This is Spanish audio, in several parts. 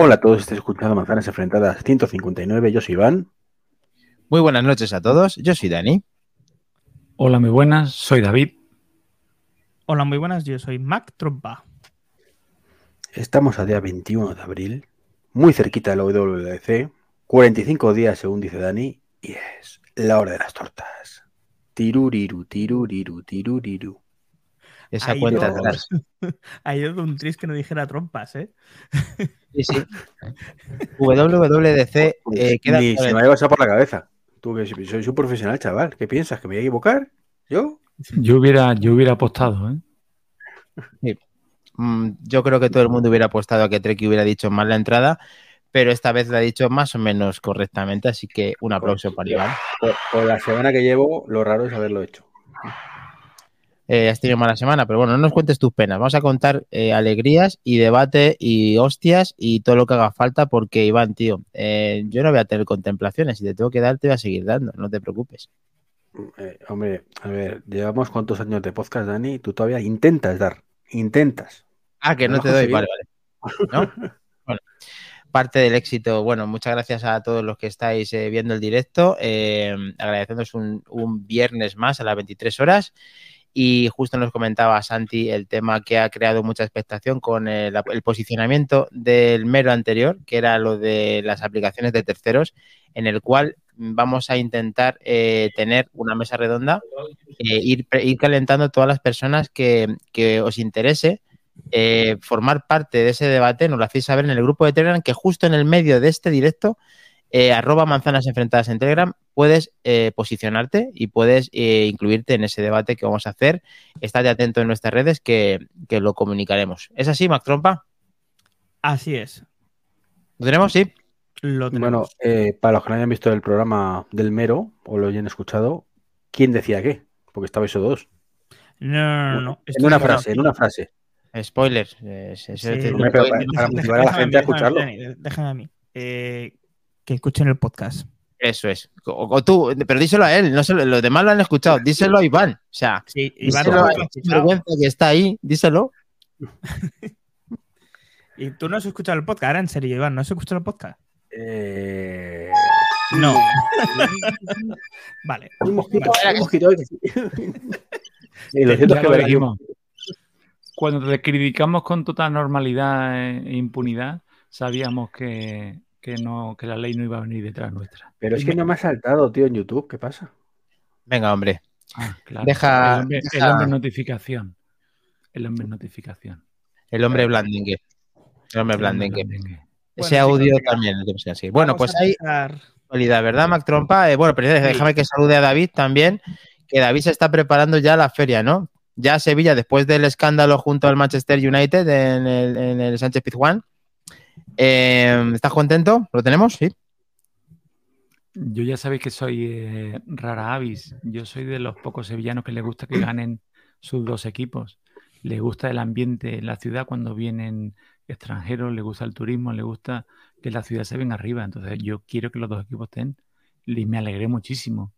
Hola a todos, estáis escuchando Manzanas Enfrentadas 159. Yo soy Iván. Muy buenas noches a todos. Yo soy Dani. Hola, muy buenas. Soy David. Hola, muy buenas. Yo soy Mac Trompa. Estamos a día 21 de abril, muy cerquita de la WWDC. 45 días, según dice Dani, y es la hora de las tortas. Tiruriru, tiruriru, tiruriru. Esa Ahí cuenta las- Ha ido un tris que no dijera trompas, ¿eh? Sí, sí. WWDC eh, queda Ni se me ha pasado por la cabeza. Tú que soy un profesional, chaval. ¿Qué piensas? ¿Que me voy a equivocar? ¿Yo? Yo hubiera, yo hubiera apostado, ¿eh? Mm, Yo creo que todo el mundo hubiera apostado a que Treki hubiera dicho mal la entrada, pero esta vez la ha dicho más o menos correctamente, así que un aplauso para Iván. Por, por la semana que llevo, lo raro es haberlo hecho. Eh, has tenido mala semana, pero bueno, no nos cuentes tus penas. Vamos a contar eh, alegrías y debate y hostias y todo lo que haga falta, porque Iván, tío, eh, yo no voy a tener contemplaciones. Si te tengo que dar, te voy a seguir dando, no te preocupes. Eh, hombre, a ver, llevamos cuántos años de podcast, Dani, y tú todavía intentas dar. Intentas. Ah, que No te doy, vale, vale. ¿No? Bueno, parte del éxito. Bueno, muchas gracias a todos los que estáis eh, viendo el directo. Eh, agradeciéndoos un, un viernes más a las 23 horas. Y justo nos comentaba Santi el tema que ha creado mucha expectación con el, posicionamiento del mero anterior, que era lo de las aplicaciones de terceros, en el cual vamos a intentar eh, tener una mesa redonda, eh, ir, calentando a todas las personas que, que os interese eh, formar parte de ese debate, nos lo hacéis saber en el grupo de Telegram, que justo en el medio de este directo, eh, arroba manzanas enfrentadas en Telegram, puedes eh, posicionarte y puedes eh, incluirte en ese debate que vamos a hacer. Estate atento en nuestras redes que, que lo comunicaremos. ¿Es así, Mac Trompa? Así es. ¿Lo tenemos? Sí. Lo Bueno, tenemos. eh, para los que no hayan visto el programa del Mero o lo hayan escuchado, ¿quién decía qué? Porque estabais esos dos. no, no, no, En una frase, en una frase. Spoilers. Déjame a mí. Eh, que escuchen el podcast. Eso es. O, o tú, pero díselo a él. No se lo- los demás lo han escuchado. Díselo a Iván. O sea, Sí, Iván, díselo no a vergüenza que está ahí. Díselo. Y tú no has escuchado el podcast. Ahora en serio, Iván, ¿no has escuchado el podcast? Eh... No. vale. Un mosquito, Vale. un mosquito. Sí, lo cierto es que dijimos. Cuando te criticamos con total normalidad e impunidad, sabíamos que, que no, que la ley no iba a venir detrás nuestra. Pero es que no me ha saltado, tío, en YouTube. ¿Qué pasa? Venga, hombre. Ah, claro. Deja- el, hombre, el hombre notificación. El hombre notificación. El hombre blandengue. El hombre blandengue. Ese Bueno, audio también que. Bueno, Vamos pues hay actualidad, ¿verdad, Mac Trompa? Eh, bueno, pero déjame que salude a David también, que David se está preparando ya la feria, ¿no? Ya Sevilla, después del escándalo junto al Manchester United en el, en el Sánchez Pizjuán. Eh, ¿Estás contento? ¿Lo tenemos? Sí. Yo ya sabéis que soy eh, rara avis. Yo soy de los pocos sevillanos que les gusta que ganen sus dos equipos. Le gusta el ambiente en la ciudad cuando vienen extranjeros, le gusta el turismo, le gusta que la ciudad se venga arriba. Entonces yo quiero que los dos equipos estén y me alegré muchísimo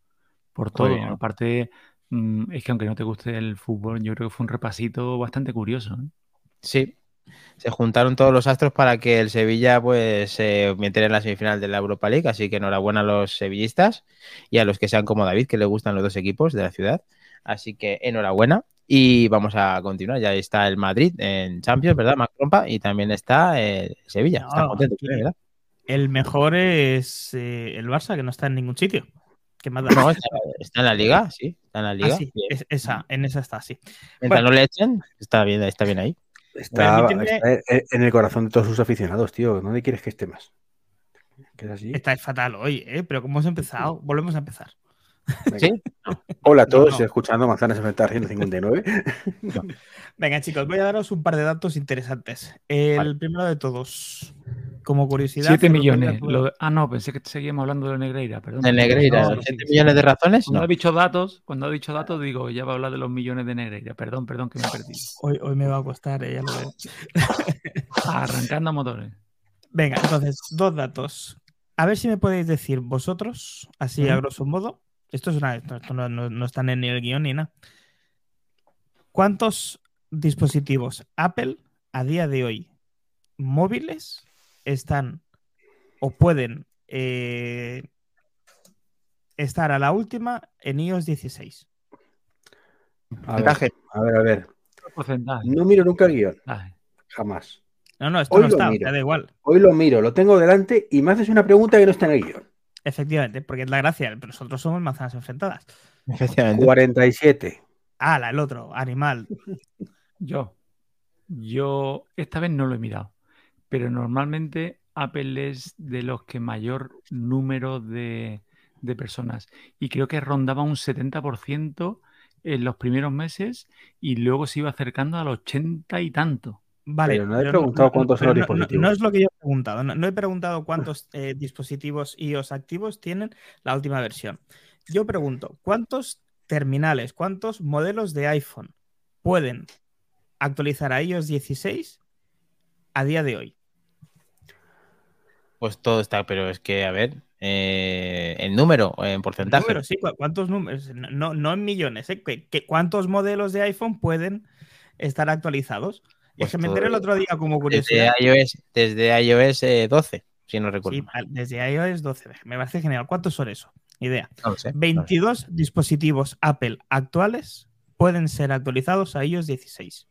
por todo. Aparte, mm, es que aunque no te guste el fútbol, yo creo que fue un repasito bastante curioso. ¿eh? Sí. Se juntaron todos los astros para que el Sevilla pues se metiera en la semifinal de la Europa League, así que enhorabuena a los sevillistas y a los que sean como David, que le gustan los dos equipos de la ciudad. Así que enhorabuena y vamos a continuar. Ya está el Madrid en Champions, ¿verdad? Mac Trompa, y también está el Sevilla. No, Están contentos, aquí- ¿verdad? El mejor es eh, el Barça, que no está en ningún sitio. ¿Qué más da? No, está, está en la liga, sí, está en la Ah, liga. sí, Bien. es- esa, en esa está, sí. Mientras bueno. no le echen, está bien, está bien ahí. Está, en- el corazón de todos sus aficionados, tío. ¿Dónde quieres que esté más? ¿Que es así? Estáis fatal hoy, ¿eh? Pero ¿cómo hemos empezado? Volvemos a empezar. Hola a todos, No, no. escuchando Manzanas Enfrentadas 159. Venga, chicos, voy a daros un par de datos interesantes. El Vale. primero de todos, como curiosidad. 7 os lo voy a millones. Lo- ah, no, pensé que seguíamos hablando de Negreira, perdón. De Negreira, No, ¿7 sí, sí. millones de razones? Cuando No. ha dicho datos, cuando ha dicho datos, digo, ya va a hablar de los millones de Negreira. Perdón, perdón, que me he perdido. Hoy, hoy me va a costar, eh, ya lo veo. Arrancando motores. Venga, entonces, dos datos. A ver si me podéis decir vosotros, así a grosso modo. Esto es una. Esto, esto no, no, no está en el guion ni nada. ¿Cuántos dispositivos Apple a día de hoy móviles están o pueden eh, estar a la última en iOS 16. A ver, a ver, a ver. Porcentaje. No miro nunca el guion, Ay, jamás. No, no, esto Hoy no lo está, miro. te da igual. Hoy lo miro, lo tengo delante y me haces una pregunta que no está en el guion. Efectivamente, porque es la gracia. pero Nosotros somos manzanas enfrentadas. Efectivamente. 47. Ala, el otro, animal. Yo, yo esta vez no lo he mirado, pero normalmente Apple es de los que mayor número de, de personas y creo que rondaba un 70% en los primeros meses y luego se iba acercando al 80 y tanto. Vale. Pero no he pero preguntado cuántos son los no- dispositivos. No, es lo que yo he preguntado. No, no he preguntado cuántos eh, dispositivos iOS activos tienen la última versión. Yo pregunto, ¿cuántos terminales, cuántos modelos de iPhone pueden actualizar a iOS 16 a día de hoy? Pues todo está, pero es que, a ver, eh, el número en porcentaje. Números, sí, ¿cu- ¿cuántos números? No, no- en millones, ¿eh? ¿Qué- qué- ¿Cuántos modelos de iPhone pueden estar actualizados? Y es Pues que me enteré el otro día como Desde curiosidad. iOS, desde iOS eh, 12, si no recuerdo. Sí, desde iOS 12. Me parece genial. ¿Cuántos son eso? Idea. No lo sé. no lo sé. 22 dispositivos Apple actuales pueden ser actualizados a iOS 16.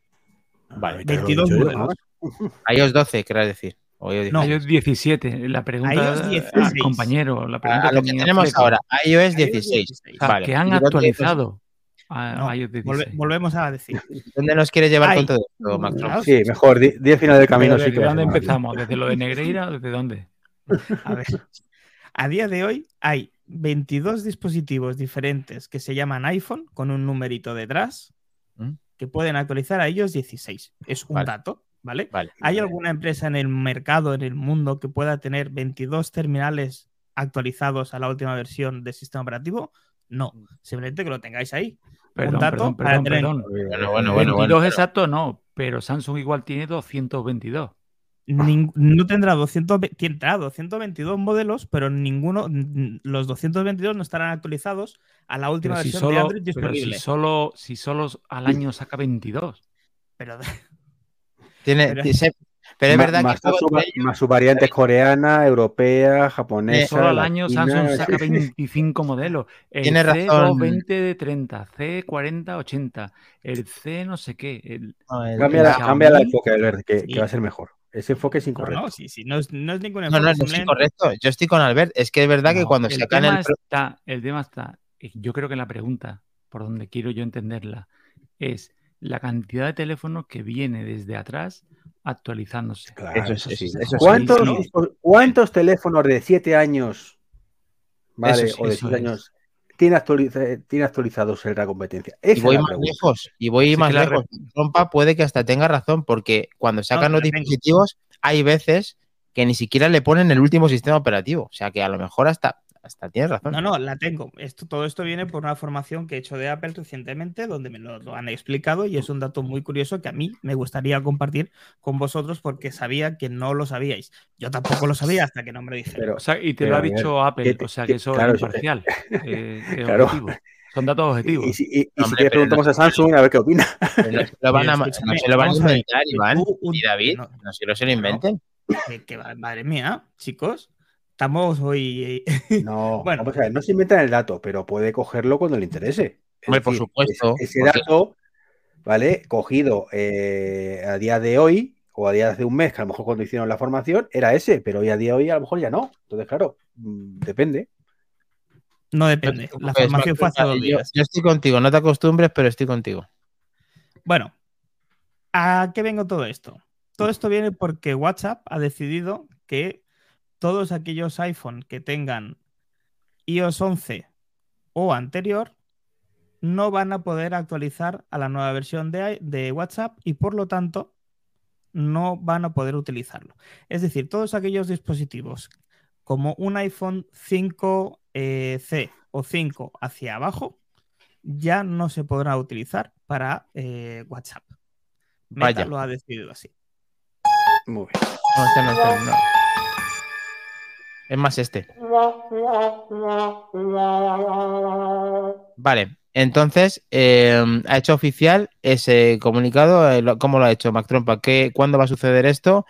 Vale, Te lo he 22 dicho yo, modelos. iOS 12, querrás decir. No. 16. iOS 17, la pregunta iOS al 16. compañero, la pregunta a lo que tenemos ahora, iOS iOS 16. O sea, Vale. que han ¿Y dónde- actualizado a, No, a iOS volve- 16. volvemos a decir. ¿Dónde nos quieres llevar Ay. con todo esto, Max? Claro. Sí, mejor, 10 final del camino sí ¿Desde que va a dónde empezamos? ¿Desde lo de Negreira o desde dónde? A ver. A día de hoy hay 22 dispositivos diferentes que se llaman iPhone con un numerito detrás ¿Mm? que pueden actualizar a iOS 16. Es un Vale. dato, ¿vale? Vale. ¿Hay alguna empresa en el mercado, en el mundo, que pueda tener 22 terminales actualizados a la última versión del sistema operativo? No, simplemente que lo tengáis ahí. Perdón, un dato perdón, para perdón, tener-. Bueno, bueno, bueno. 22 bueno, exacto no, pero Samsung igual tiene 222. Ning- no tendrá 200, tendrá 222 modelos, pero ninguno, los 222 no estarán actualizados a la última Pero si, versión de solo, Android pero si disponible. solo, si solo al año saca 22. Pero, Tiene, Pero- tiene- pero es Ma- verdad más, que su, luego- más su variante coreana, europea, japonesa. Solo al año Samsung saca sí. 25 modelos. El Tiene razón. C220 de 30, C40, 80, el C no sé qué. el- No, el- Cambia, la, cambia el enfoque, Albert, que, Sí. que va a ser mejor. Ese enfoque es no, incorrecto. no, sí, sí, no es, no es ningún No, no, enfoque, no, sí, simplemente- correcto. Yo estoy con Albert. Es que es verdad que No, cuando el sacan el. está, el tema está, eh, yo creo que la pregunta, por donde quiero yo entenderla, es la cantidad de teléfonos que viene desde atrás actualizándose. Claro, Eso es- eso eso sí. es- eso es ¿Cuántos, cuántos teléfonos de 7 años vale, o de eso 6 es. años tiene, actualiza- tiene actualizados en la competencia? Esa Y voy más pregunta. lejos. Y voy más lejos. Trompa puede que hasta tenga razón, porque cuando sacan No, los dispositivos, hay veces que ni siquiera le ponen el último sistema operativo. O sea que a lo mejor hasta, hasta tienes razón. No, no, la tengo. Esto, todo esto viene por una formación que he hecho de Apple recientemente, donde me lo, lo han explicado y es un dato muy curioso que a mí me gustaría compartir con vosotros porque sabía que no lo sabíais. Yo tampoco lo sabía hasta que no me lo dijeron. Pero, O sea, y te Pero, lo ha dicho Apple, te- o sea que- eso claro, es imparcial. eh, es Claro. objetivo. Son datos objetivos. y, y si, y- Hombre, pero preguntamos no- a Samsung a ver qué opina. Pero no se lo van a, no se lo van a inventar, Iván. Y David, no. no se lo se lo inventen. Que- que va- madre mía, chicos, estamos hoy. No, Bueno. vamos a ver, no se inventan el dato, pero puede cogerlo cuando le interese. Hombre, por supuesto, Ese, ese porque- dato, ¿vale? Cogido eh, a día de hoy o a día de hace un mes, que a lo mejor cuando hicieron la formación era ese, pero hoy a día de hoy a lo mejor ya no. Entonces, claro, mm, depende. No depende. Te La preocupes, formación fue hace dos yo, días. yo estoy contigo, no te acostumbres, pero estoy contigo. Bueno, ¿a qué vengo todo esto? Todo esto viene porque WhatsApp ha decidido que todos aquellos iPhone que tengan iOS 11 o anterior no van a poder actualizar a la nueva versión de, WhatsApp y por lo tanto no van a poder utilizarlo. Es decir, todos aquellos dispositivos como un iPhone 5C o 5 hacia abajo ya no se podrá utilizar para eh, WhatsApp. Meta Vaya. lo ha decidido así. Muy bien. No, este no, no. Es más este. Vale, entonces eh, ha hecho oficial ese comunicado. eh, lo- ¿Cómo lo ha hecho Mac Trompa? ¿Qué, ¿Cuándo va a suceder esto?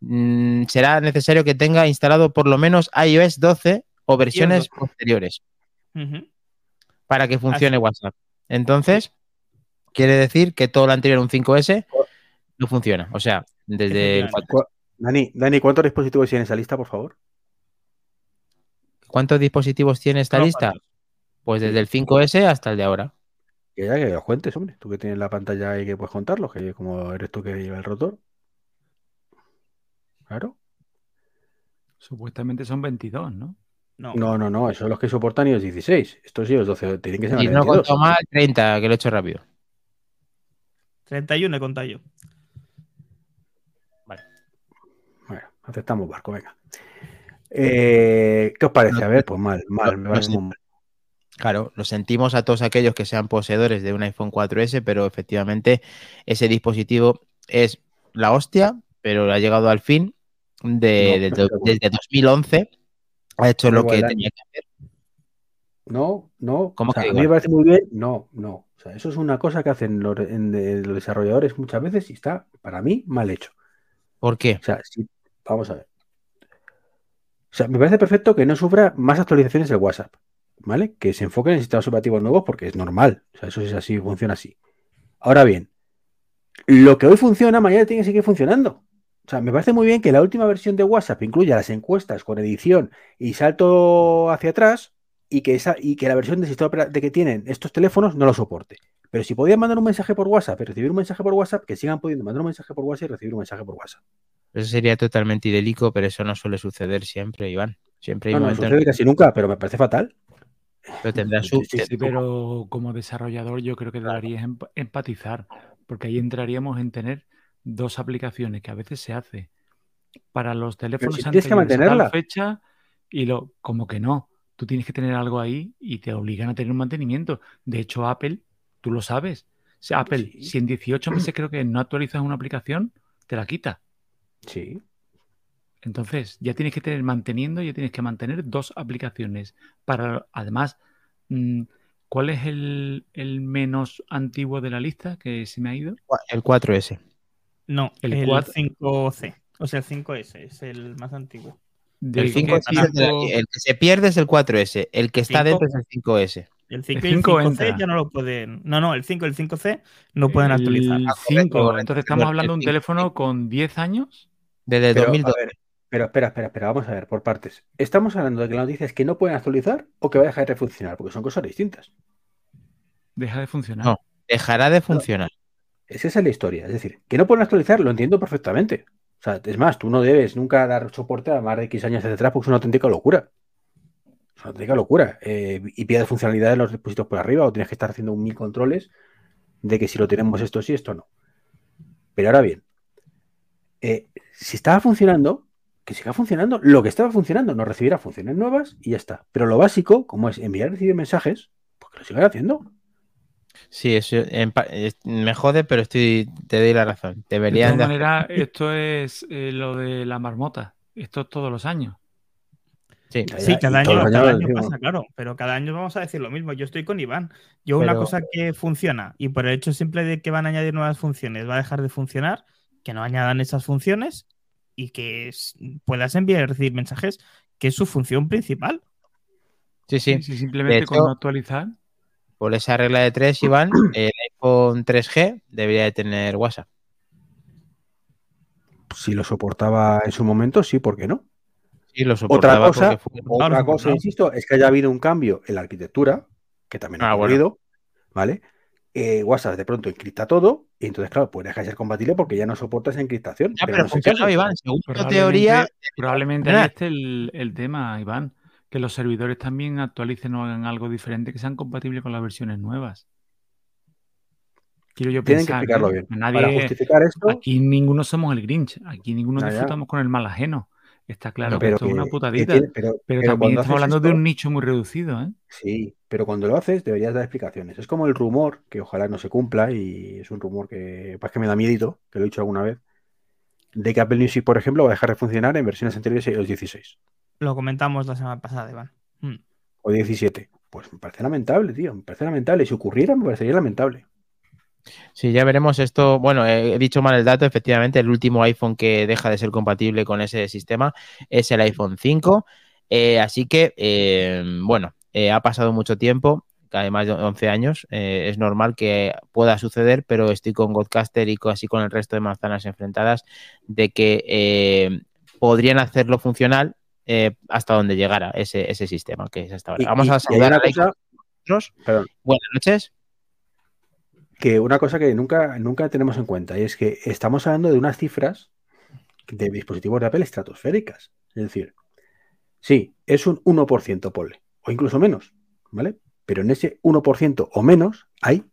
mm, será necesario que tenga instalado por lo menos iOS 12 o versiones 12. posteriores para que funcione WhatsApp. Entonces, quiere decir que todo lo anterior a un 5S no funciona. O sea, desde el Efectivamente. 4. Cu- Dani, Dani, ¿cuántos dispositivos tiene esa lista, por favor? ¿Cuántos dispositivos tiene esta lista? Pues desde el 5S hasta el de ahora. Que ya que los cuentes, hombre. Tú que tienes la pantalla y que puedes contarlos, que como eres tú que lleva el rotor. Claro. Supuestamente son 22, ¿no? No. No, no, no, esos son los que soportan iOS 16. Estos iOS 12 tienen que ser más Y no he 22. contado mal 30, que lo he hecho rápido. 31 he contado yo. Bueno, aceptamos barco, venga. Eh, ¿Qué os parece? A ver, pues mal, mal, me parece muy mal. Claro, lo sentimos a todos aquellos que sean poseedores de un iPhone 4S, pero efectivamente ese dispositivo es la hostia, pero ha llegado al fin de, No, desde, no estoy de acuerdo. desde 2011. Ha hecho lo que tenía que hacer. No, no. ¿Cómo o sea, que a mí me parece muy bien. No, no. O sea, eso es una cosa que hacen los, en- de- los desarrolladores muchas veces y está, para mí, mal hecho. ¿Por qué? O sea, vamos a ver. O sea, me parece perfecto que no sufra más actualizaciones del WhatsApp, ¿vale? Que se enfoquen en sistemas operativos nuevos porque es normal. O sea, eso es así, funciona así. Ahora bien, lo que hoy funciona, mañana tiene que seguir funcionando. O sea, me parece muy bien que la última versión de WhatsApp incluya las encuestas con edición y salto hacia atrás y que, esa, y que la versión de sistema de que tienen estos teléfonos no lo soporte. Pero si podían mandar un mensaje por WhatsApp y recibir un mensaje por WhatsApp, que sigan pudiendo mandar un mensaje por WhatsApp y recibir un mensaje por WhatsApp. Eso sería totalmente idélico, pero eso no suele suceder siempre, Iván. Siempre hay No, no, en sucede casi nunca, pero me parece fatal. que tendrá su. Sí, sí, Sí, pero como desarrollador yo creo que deberías emp- empatizar, porque ahí entraríamos en tener dos aplicaciones que a veces se hace para los teléfonos si tienes que anteriores a tal mantenerla. fecha y lo como que no. Tú tienes que tener algo ahí y te obligan a tener un mantenimiento. De hecho, Apple, tú lo sabes. O sea, Apple, Sí. si en 18 meses creo que no actualizas una aplicación, te la quita. Sí. Entonces, ya tienes que tener manteniendo, ya tienes que mantener dos aplicaciones. Para, además, mm, ¿cuál es el, el menos antiguo de la lista que se me ha ido? El 4S. No, El el, cuatro- 5C. O sea, el 5S es el más antiguo. ¿De El, qué 5 es el, tipo? el que se pierde es el 4S. El que está Cinco. dentro es el 5S. El 5 El y el 5 5C entra. ya no lo pueden. No, no, el 5 y el 5C no pueden actualizar. El correcto, 5. correcto. Entonces estamos hablando de un teléfono con 10 años. Desde Pero, 2012. a ver, pero espera, espera, espera, vamos a ver, por partes. ¿Estamos hablando de que la noticia es que no pueden actualizar o que va a dejar de funcionar? Porque son cosas distintas. Deja de funcionar. No. Dejará de funcionar. Es esa es la historia. Es decir, que no pueden actualizar, lo entiendo perfectamente. O sea, es más, tú no debes nunca dar soporte a más de X años hacia atrás porque es una auténtica locura. Auténtica locura. Eh, y pierdes funcionalidad en los dispositivos por arriba o tienes que estar haciendo un mil controles de que si lo tenemos esto sí, esto no. Pero ahora bien, eh, si estaba funcionando, que siga funcionando. Lo que estaba funcionando, nos recibirá funciones nuevas y ya está. Pero lo básico, como es enviar y recibir mensajes, pues que lo sigan haciendo. Sí, eso en pa- es- me jode, pero estoy, te doy la razón. De todas de maneras, esto es eh, lo de la marmota. Esto es todos los años. Sí. Cada año, cada pasa, claro, pero cada año vamos a decir lo mismo. Yo estoy con Iván. Yo una cosa que funciona y por el hecho simple de que van a añadir nuevas funciones va a dejar de funcionar, que no añadan esas funciones y que es- puedas enviar y recibir mensajes, que es su función principal. Sí, sí. Sí, sí, simplemente con hecho- no actualizar. Por esa regla de tres, Iván, el iPhone 3G debería de tener WhatsApp. Si lo soportaba en su momento, sí, ¿por qué no? Sí, lo Otra cosa, otra cosa, insisto, es que haya habido un cambio en la arquitectura, que también ha Ah, bueno. ocurrido, ¿vale? Eh, WhatsApp de pronto encripta todo, y entonces, claro, puede dejar de ser compatible porque ya no soporta esa encriptación. Ya, pero pero no caso. Iván. Según tu Probablemente, teoría, probablemente ahí esté el, el tema, Iván. Que los servidores también actualicen o hagan algo diferente que sean compatibles con las versiones nuevas. Quiero yo Tienen que explicarlo bien. Nadie, Para justificar esto, Aquí ninguno somos el Grinch, aquí ninguno ya. disfrutamos con el mal ajeno. Está claro que pero esto es una que- putadita. que tiene- pero, pero, pero también cuando estamos hablando de un nicho muy reducido, ¿eh? Sí, pero cuando lo haces deberías dar explicaciones. Es como el rumor, que ojalá no se cumpla, y es un rumor que, pues que me da miedito, que lo he dicho alguna vez, de que Apple Music, por ejemplo, va a dejar de funcionar en versiones anteriores a iOS 16 Lo comentamos la semana pasada, Iván. O 17. Pues me parece lamentable, tío, me parece lamentable. Si ocurriera, me parecería lamentable. Sí, ya veremos esto. Bueno, he dicho mal el dato. Efectivamente, el último iPhone que deja de ser compatible con ese sistema es el iPhone 5. Eh, así que, eh, bueno, eh, ha pasado mucho tiempo, además de 11 años. eh, es normal que pueda suceder, pero estoy con Godcaster y así con el resto de manzanas enfrentadas de que eh, podrían hacerlo funcional hasta donde llegara ese, ese sistema que es hasta ahora. Vamos a saludar a. Perdón. Buenas noches. Que una cosa que nunca, nunca tenemos en cuenta y es que estamos hablando de unas cifras de dispositivos de Apple estratosféricas. Es decir, sí, es un 1%, ponle, o incluso menos, ¿vale? Pero en ese 1% o menos hay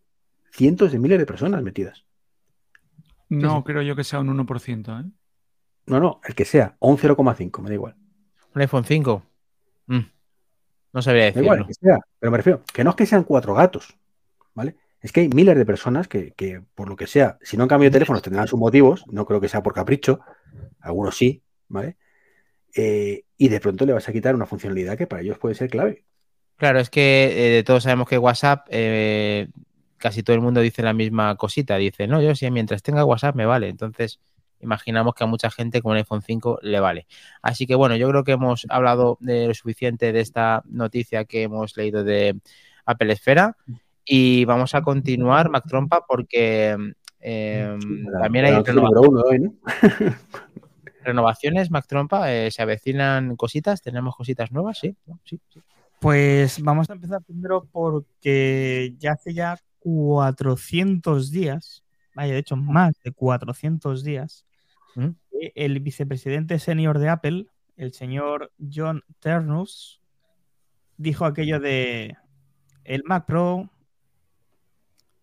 cientos de miles de personas metidas. No sí. creo yo que sea un 1%, ¿eh? No, no, el que sea, o un 0,5, me da igual. Un iPhone 5. Mm, No sabría Da igual, decirlo. el que sea, pero me refiero, que no es que sean cuatro gatos, ¿vale? Es que hay miles de personas que, que, por lo que sea, si no han cambiado de teléfonos tendrán sus motivos, no creo que sea por capricho, algunos sí, ¿vale? Eh, y de pronto le vas a quitar una funcionalidad que para ellos puede ser clave. Claro, es que eh, todos sabemos que WhatsApp, eh, casi todo el mundo dice la misma cosita. Dice, no, yo sí, mientras tenga WhatsApp me vale. Entonces, imaginamos que a mucha gente con un iPhone 5 le vale. Así que bueno, yo creo que hemos hablado de lo suficiente de esta noticia que hemos leído de Apple Esfera. Y vamos a continuar, Mac Trompa, porque eh, también hay La noticia renova- número uno de hoy, ¿no? renovaciones, Mac Trompa. eh, se avecinan cositas, tenemos cositas nuevas, sí. ¿no? sí, sí. Pues vamos a empezar primero porque ya hace ya 400 días, vaya, de hecho más de 400 días, ¿Mm? el vicepresidente senior de Apple, el señor John Ternus, dijo aquello de el Mac Pro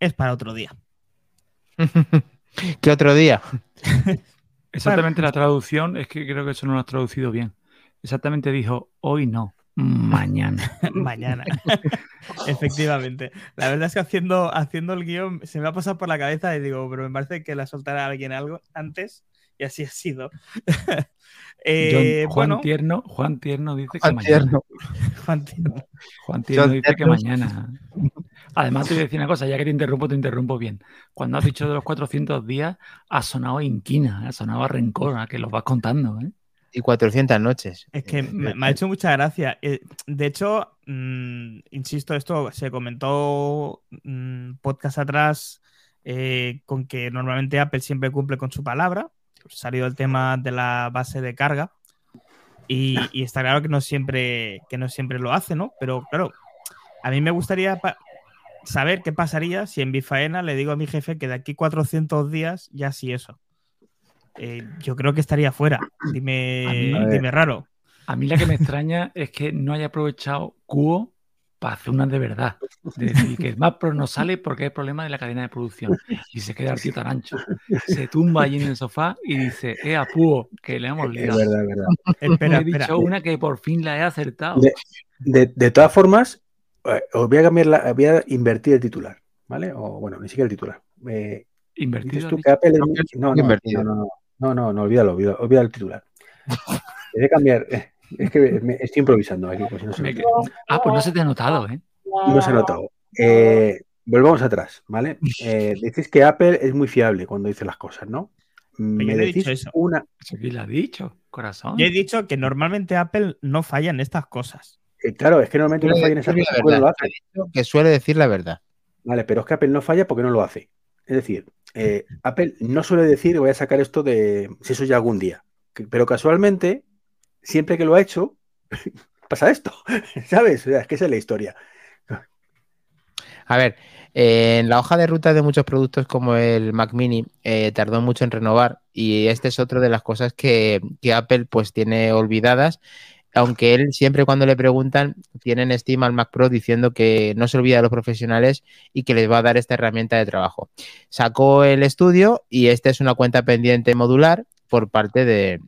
es para otro día. ¿Qué otro día? Exactamente la traducción, es que creo que eso no lo has traducido bien. Exactamente dijo, hoy no, mañana. Mañana. Efectivamente. La verdad es que haciendo, haciendo el guion se me ha pasado por la cabeza y digo, pero me parece que la soltará alguien algo antes y así ha sido. Eh, John- Juan, bueno, Tierno, Juan Tierno dice que mañana. Juan Tierno. Juan Tierno John dice que mañana. Además, te voy a decir una cosa, ya que te interrumpo, te interrumpo bien. Cuando has dicho de los 400 días, ha sonado inquina, ha sonado a rencor, a que los vas contando. ¿eh? Y 400 noches. Es que me, me ha hecho mucha gracia. Eh, De hecho, mm, insisto, esto se comentó mm, podcast atrás eh, con que normalmente Apple siempre cumple con su palabra. Salió el tema de la base de carga. Y, y está claro que no siempre, que no siempre lo hace, ¿no? Pero claro, a mí me gustaría saber qué pasaría si en Bifaena le digo a mi jefe que de aquí 400 días ya sí eso. Eh, yo creo que estaría fuera. Dime, A mí- A ver. dime raro. A mí la que me extraña es que no haya aprovechado Cuo para hacer una de verdad. De decir que el Mac Pro no sale porque hay problema de la cadena de producción. Y se queda el tío tan ancho. Se tumba allí en el sofá y dice, eh, a Cuo, que le hemos Es liado. verdad, es verdad. Espera, he espera. dicho una que por fin la he acertado. De, de- de todas formas, eh, os voy a cambiar la, voy a invertir el titular, ¿vale? O bueno, ni siquiera el titular. Eh, Invertido. tú que. Apple no, no, invertido. no, no, no, no, no, olvídalo, olvídalo, olvida el titular. Voy a cambiar, eh, es que me- estoy improvisando aquí, pues si no se Me Ah, pues no se te ha notado, ¿eh? no se ha notado. Eh, volvamos atrás, ¿vale? Eh, decís que Apple es muy fiable cuando dice las cosas, ¿no? Me yo he dicho eso. una. Eso lo ha dicho, corazón. Yo he dicho que normalmente Apple no falla en estas cosas. eh, claro, es que normalmente no falla en esas decir cosas no lo hace. Que suele decir la verdad. Vale, pero es que Apple no falla porque no lo hace. Es decir, eh, Apple no suele decir voy a sacar esto de si eso ya algún día. Pero casualmente, siempre que lo ha hecho, pasa esto. ¿Sabes? O sea, es que esa es la historia. A ver, eh, en la hoja de ruta de muchos productos como el Mac Mini eh, tardó mucho en renovar y este es otro de las cosas que, que Apple pues tiene olvidadas, aunque él siempre cuando le preguntan tienen estima al Mac Pro diciendo que no se olvida de los profesionales y que les va a dar esta herramienta de trabajo. Sacó el estudio y esta es una cuenta pendiente modular por parte de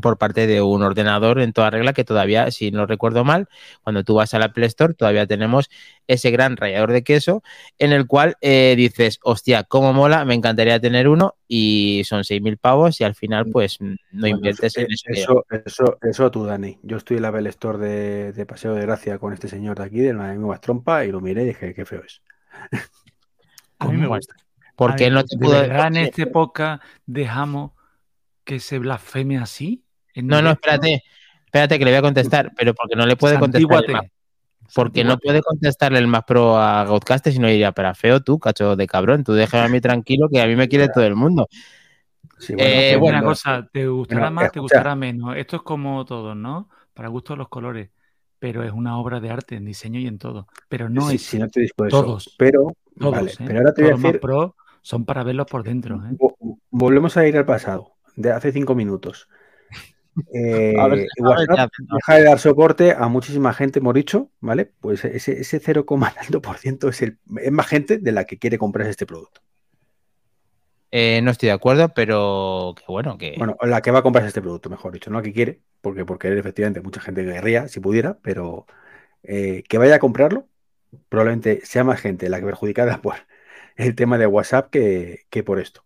por parte de un ordenador en toda regla que todavía, si no recuerdo mal, cuando tú vas al Apple Store todavía tenemos ese gran rallador de queso en el cual eh, dices, hostia, cómo mola, me encantaría tener uno y son 6.000 pavos y al final pues no Bueno, inviertes eso, en eso. eso, eso, eso tú, Dani. Yo estoy en la Apple Store de, de Paseo de Gracia con este señor de aquí, del Miami Trompa, y lo miré y dije, qué feo es. A mí me ¿Cómo? gusta. ¿Por qué no te ¿De pudo verdad en este podcast dejamos que se blasfeme así? No, no, espérate. Espérate que le voy a contestar, pero porque no le puede contestar. el Santíguate. Mac- porque no puede contestarle el más pro a Godcaster, sino diría, pero feo tú, cacho de cabrón, tú déjame a mí tranquilo que a mí me quiere todo el mundo. Sí, Eh, Te bueno, una cosa, te gustará bueno, más, te escucha. gustará menos. Esto es como todo, ¿no? Para gusto los colores. Pero es una obra de arte en diseño y en todo. Pero no sí, es sí, no te eso. Todos. Pero, todos, vale, ¿eh? pero ahora te voy a Todos los decir, más pro son para verlos por dentro, ¿eh? vo- volvemos a ir al pasado, de hace cinco minutos. Eh, deja de dar soporte a muchísima gente, hemos dicho, ¿vale? Pues ese, ese 0,2% es, el, es más gente de la que quiere comprarse este producto. Eh, no estoy de acuerdo, pero que bueno, que Bueno, la que va a comprarse este producto, mejor dicho, no la que quiere, porque por querer efectivamente mucha gente querría, si pudiera, pero eh, que vaya a comprarlo, probablemente sea más gente la que perjudicada por el tema de WhatsApp que, que por esto.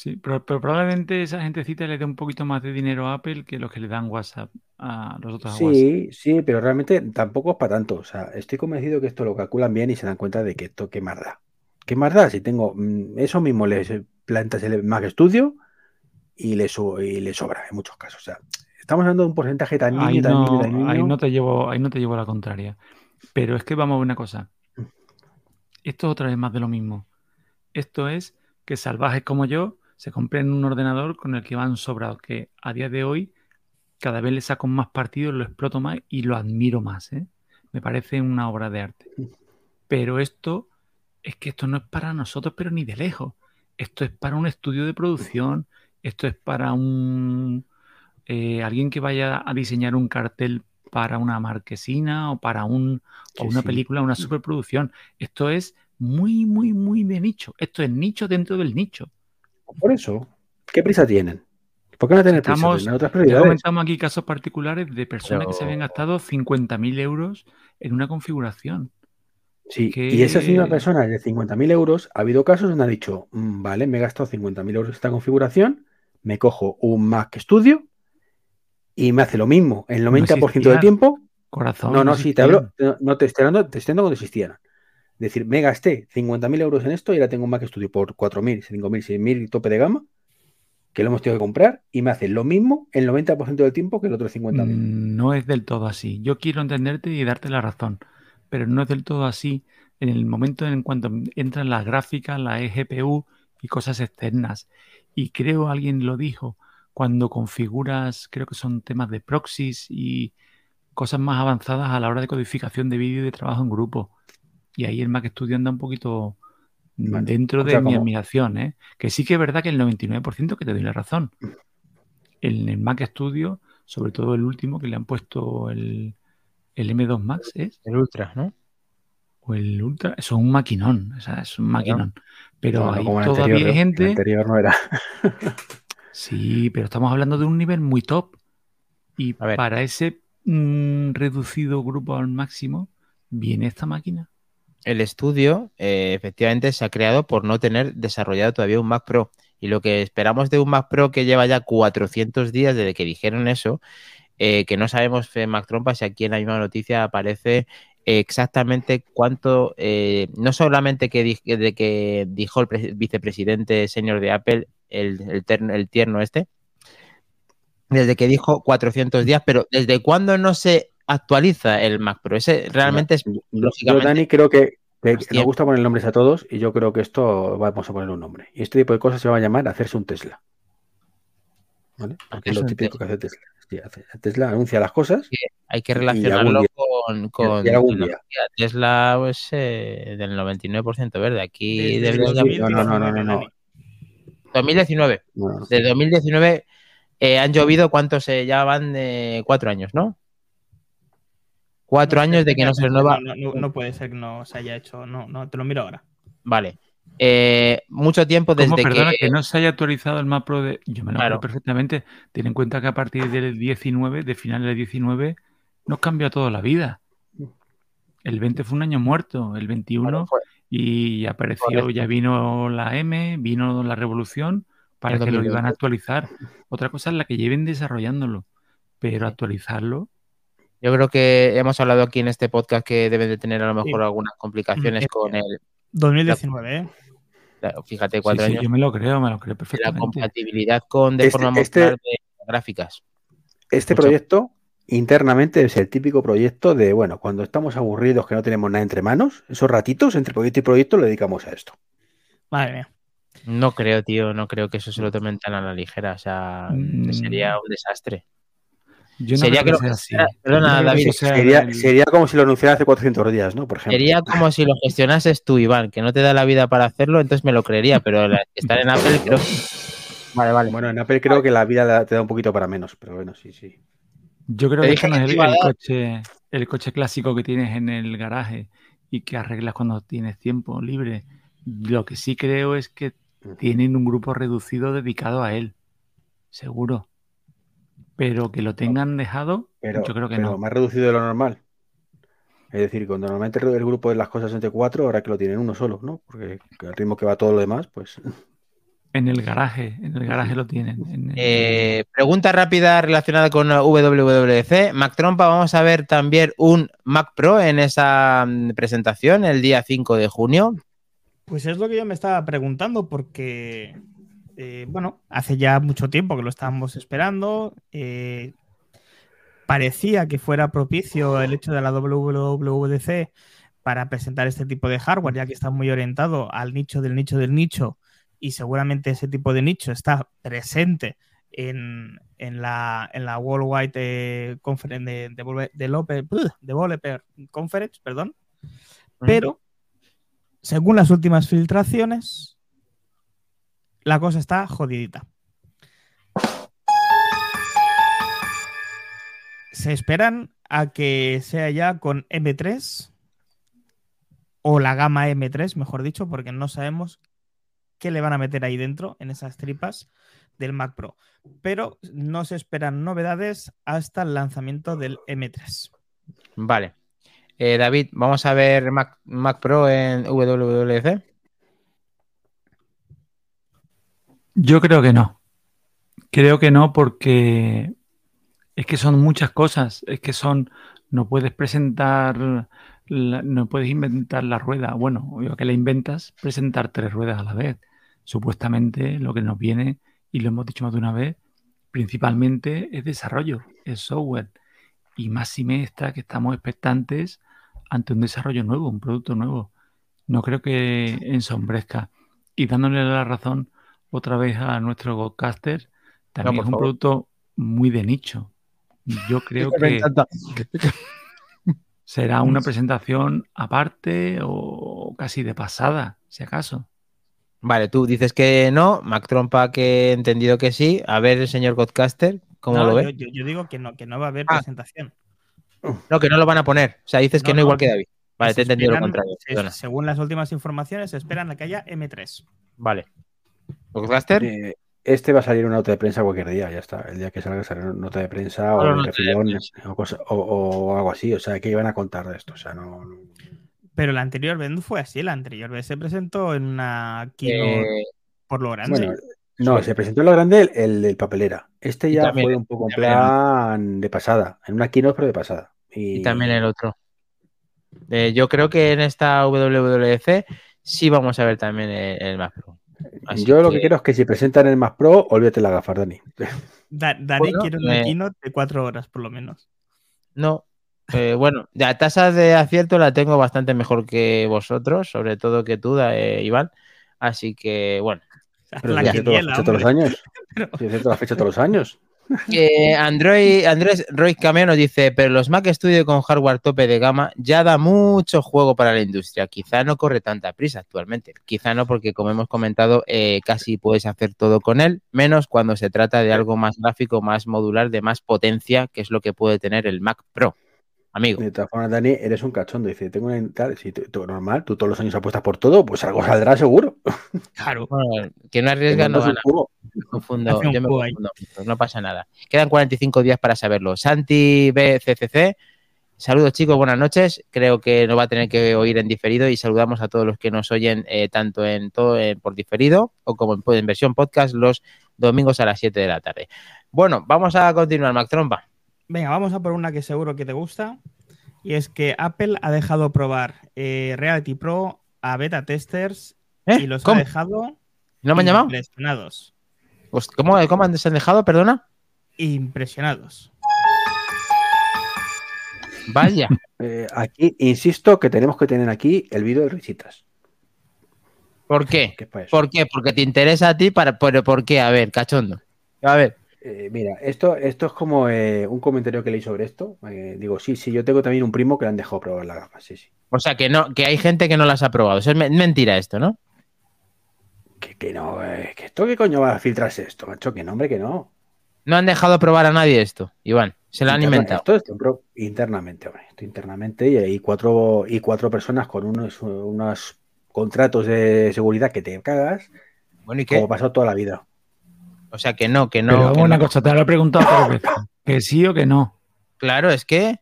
Sí, pero, pero probablemente esa gentecita le dé un poquito más de dinero a Apple que los que le dan WhatsApp a los otros a WhatsApp. Sí, sí, pero realmente tampoco es para tanto. O sea, estoy convencido que esto lo calculan bien y se dan cuenta de que esto qué más da. ¿Qué más da? Si tengo mm, eso mismo, les plantas el Mac Studio y le, y le sobra en muchos casos. O sea, estamos hablando de un porcentaje tan niño, Ahí tan niño, no, tan niño. ahí no te llevo, ahí no te llevo la contraria. Pero es que vamos a ver una cosa. Esto es otra vez más de lo mismo. Esto es que salvajes como yo se compren un ordenador con el que van sobrados, que a día de hoy cada vez le saco más partido, lo exploto más y lo admiro más. ¿eh? Me parece una obra de arte. Pero esto es que esto no es para nosotros, pero ni de lejos. Esto es para un estudio de producción, esto es para un eh, alguien que vaya a diseñar un cartel para una marquesina o para un o una sí. película, una superproducción. Esto es muy, muy, muy de nicho. Esto es nicho dentro del nicho. Por eso, ¿qué prisa tienen? ¿Por qué no tener prisa? Estamos- otras Ya prioridades. comentamos aquí casos particulares de personas que se habían gastado 50.000 euros en una configuración. Sí, que- y esas mismas personas de 50.000 euros, ha habido casos donde han dicho, "Mm, vale, me he gastado 50.000 euros en esta configuración, me cojo un Mac Studio y me hace lo mismo el 90% existía. del tiempo. Corazón. No, no, sí, te hablo, no, no te estoy hablando, te estoy hablando cuando existieran. Decir, me gasté 50.000 euros en esto y ahora tengo un Mac Studio por 4.000, 5.000, 6.000 y tope de gama, que lo hemos tenido que comprar y me hace lo mismo el 90% del tiempo que el otro 50.000. Mm, No es del todo así. Yo quiero entenderte y darte la razón, pero no es del todo así en el momento en cuanto entran las gráficas, la eGPU y cosas externas. Y creo alguien lo dijo, cuando configuras, creo que son temas de proxies y cosas más avanzadas a la hora de codificación de vídeo y de trabajo en grupo. Y ahí el Mac Studio anda un poquito Vale. dentro O de mi admiración, ¿eh? Que sí que es verdad que el 99% que te doy la razón. En el Mac Studio, sobre todo el último que le han puesto el, el M2 Max, ¿es? el Ultra, ¿no? O el Ultra, eso es un maquinón, o sea, es un maquinón. Pero No, no hay todavía anterior, hay ¿no? El gente. anterior no era. Sí, pero estamos hablando de un nivel muy top. Y para ese mm, reducido grupo al máximo, viene esta máquina. El estudio eh, efectivamente se ha creado por no tener desarrollado todavía un Mac Pro. Y lo que esperamos de un Mac Pro que lleva ya 400 días desde que dijeron eso, eh, que no sabemos, Fe Mac Trompa, si aquí en la misma noticia aparece exactamente cuánto, eh, no solamente que, de que dijo el pre- vicepresidente senior de Apple, el, el tierno este, desde que dijo 400 días, pero ¿desde cuándo no se actualiza el Mac Pro? Ese realmente es, yo, lógicamente, Dani, creo que, que nos gusta poner nombres a todos y yo creo que esto vamos a poner un nombre. Y este tipo de cosas se va a llamar hacerse un Tesla. ¿Vale? Porque es lo típico que hace Tesla. Sí, hace- Tesla anuncia las cosas hay que relacionarlo con, con. Tesla pues, eh, del 99% verde. Aquí Desde deberíamos de- 2019, No, no, no, no, no. Dani. 2019. No, no, no. De 2019 eh, han llovido, ¿cuántos? eh, ya van de cuatro años, ¿no? Cuatro No, años de que no se renueva. No, no, no puede ser que no se haya hecho. No, no, te lo miro ahora. Vale. Eh, mucho tiempo ¿Cómo, desde perdona, que... que... no se haya actualizado el Mac Pro de... Yo me lo Claro. acuerdo perfectamente. Ten en cuenta que a partir del 19, de finales del 19, nos cambió toda la vida. El 20 fue un año muerto, el 21 Bueno, fue- y apareció, Correcto. ya vino la M, vino la revolución para que lo 2020. iban a actualizar. Otra cosa es la que lleven desarrollándolo, pero actualizarlo, Yo creo que hemos hablado aquí en este podcast que deben de tener a lo mejor Sí. algunas complicaciones Mm, con el... 2019, ¿eh? Fíjate, cuatro Sí, sí, años. yo me lo creo, me lo creo La perfectamente. compatibilidad con de Este- forma este- modular de gráficas. Este Mucho. proyecto internamente es el típico proyecto de, bueno, cuando estamos aburridos que no tenemos nada entre manos, esos ratitos entre proyecto y proyecto le dedicamos a esto. Madre mía. No creo, tío, no creo que eso se lo tomen tan a la ligera. O sea, Mm. sería un desastre. Yo no Sería creo que que lo sea así. gestionara- perdona, que David, sea Sería, el- sería como si lo anunciara hace 400 días, ¿no? Por ejemplo. Sería como si lo gestionases tú, Iván, que no te da la vida para hacerlo, entonces me lo creería, pero estar en Apple creo Vale, vale. Bueno, en Apple creo que la vida te da un poquito para menos, pero bueno, sí, sí. Yo creo que no que es el, coche, el coche clásico que tienes en el garaje y que arreglas cuando tienes tiempo libre. Lo que sí creo es que tienen un grupo reducido dedicado a él. Seguro. Pero que lo tengan dejado, Pero, yo creo que pero no. más reducido de lo normal. Es decir, cuando normalmente el grupo de las cosas entre cuatro, ahora que lo tienen uno solo, ¿no? Porque al ritmo que va todo lo demás, pues. En el garaje, en el garaje lo tienen. en el- Eh, pregunta rápida relacionada con WWDC. Mac Trompa, vamos a ver también un Mac Pro en esa mm, presentación el día 5 de junio. Pues es lo que yo me estaba preguntando, porque, eh, bueno, hace ya mucho tiempo que lo estábamos esperando. eh, parecía que fuera propicio el hecho de la WWDC para presentar este tipo de hardware, ya que está muy orientado al nicho del nicho del nicho, y seguramente ese tipo de nicho está presente en, en la, en la Worldwide eh, Conference de, de, Developer Conference, perdón. Pero, según las últimas filtraciones, la cosa está jodidita. Se esperan a que sea ya con M3 o la gama M3, mejor dicho, porque no sabemos qué le van a meter ahí dentro en esas tripas del Mac Pro. Pero no se esperan novedades hasta el lanzamiento del M3. Vale. Eh, David, vamos a ver Mac, Mac Pro en WWDC. Yo creo que no. Creo que no porque es que son muchas cosas. Es que son, no puedes presentar, no puedes inventar la rueda. Bueno, yo que la inventas, presentar tres ruedas a la vez. Supuestamente lo que nos viene, y lo hemos dicho más de una vez, principalmente es desarrollo, es software. Y más si me está que estamos expectantes ante un desarrollo nuevo, un producto nuevo. No creo que ensombrezca. Y dándole la razón otra vez a nuestro Godcaster, también es un favor. producto muy de nicho. Yo creo que será una presentación aparte o casi de pasada, si acaso. Vale, tú dices que no, Mac Trompa que he entendido que sí. A ver, el señor Godcaster, ¿cómo No, lo ve? yo- yo digo que no, que no va a haber Ah. presentación. No, que no lo van a poner. O sea, dices que No, igual que David. Vale, te he entendido lo contrario. se- según las últimas informaciones, se esperan a que haya M3. Vale. Eh, este va a salir una nota de prensa cualquier día, ya está. El día que salga saldrá una nota de prensa o, de prensa. o, cosa- o- o algo así. O sea, que iban a contar de esto. O sea, no. no- Pero la anterior vez no fue así. La anterior vez se presentó en una keynote eh, por lo grande. Bueno, no, Sí. se presentó en lo grande el, el del papelera. Este ya también- fue un poco en plan de pasada. En una keynote, pero de pasada. Y, y también el otro. Eh, yo creo que en esta WWDC sí vamos a ver también el, el Mac Pro. Así Yo lo que quiero es que si presentan el Mac Pro, olvídate la gafas, Dani. Da- Dani Bueno, quiere una eh, keynote de cuatro horas, por lo menos. No. Eh, bueno, la tasa de acierto la tengo bastante mejor que vosotros, sobre todo que tú, eh, Iván. Así que, bueno. Pero la si la fecha todos los años. Si acierto la fecha todos los años. Eh, Android, Andrés Roy Cameo nos dice, pero los Mac Studio con hardware tope de gama ya da mucho juego para la industria. Quizá no corre tanta prisa actualmente. Quizá no porque, como hemos comentado, eh, casi puedes hacer todo con él, menos cuando se trata de algo más gráfico, más modular, de más potencia, que es lo que puede tener el Mac Pro. Amigo. De todas formas, Dani, eres un cachondo. Dice, tengo una tal, si tú, tú normal, tú todos los años apuestas por todo, pues algo saldrá seguro. Claro. Bueno, que no arriesga no gana. Me confundo, yo me confundo mucho, no pasa nada. Quedan 45 días para saberlo. Santi BCCC, saludos chicos, buenas noches. Creo que nos va a tener que oír en diferido y saludamos a todos los que nos oyen eh, tanto en todo eh, por diferido o como en, en versión podcast los domingos a las 7 de la tarde. Bueno, vamos a continuar, Mac Trompa. Venga, vamos a por una que seguro que te gusta. Y es que Apple ha dejado probar eh, Reality Pro a beta testers ¿Eh? y los ¿Cómo? ha dejado ¿No me han llamado? impresionados. Pues, ¿Cómo, ¿Cómo han dejado? Perdona. Impresionados. Vaya. Eh, aquí, insisto que tenemos que tener aquí el vídeo de risitas. ¿Por qué? eso. ¿Por qué? Porque te interesa a ti, para, pero ¿por qué? A ver, cachondo. A ver. Eh, mira, esto, esto es como eh, un comentario que leí sobre esto. Eh, digo, sí, sí, yo tengo también un primo que le han dejado probar la gafa, sí, sí. O sea, que no, que hay gente que no las ha probado. Eso es me- mentira esto, ¿no? Que, que no, que esto qué coño va a filtrarse esto, macho, que no, hombre, que no. No han dejado probar a nadie esto, Iván. Se lo han Interna- inventado. Esto, internamente, hombre, esto internamente y hay cuatro, y cuatro personas con unos, unos contratos de seguridad que te cagas, Bueno, ¿y qué? como pasó toda la vida. O sea, que no, que no. Pero que una no. cosa, te lo he preguntado tres veces. Que sí o que no. Claro, es que.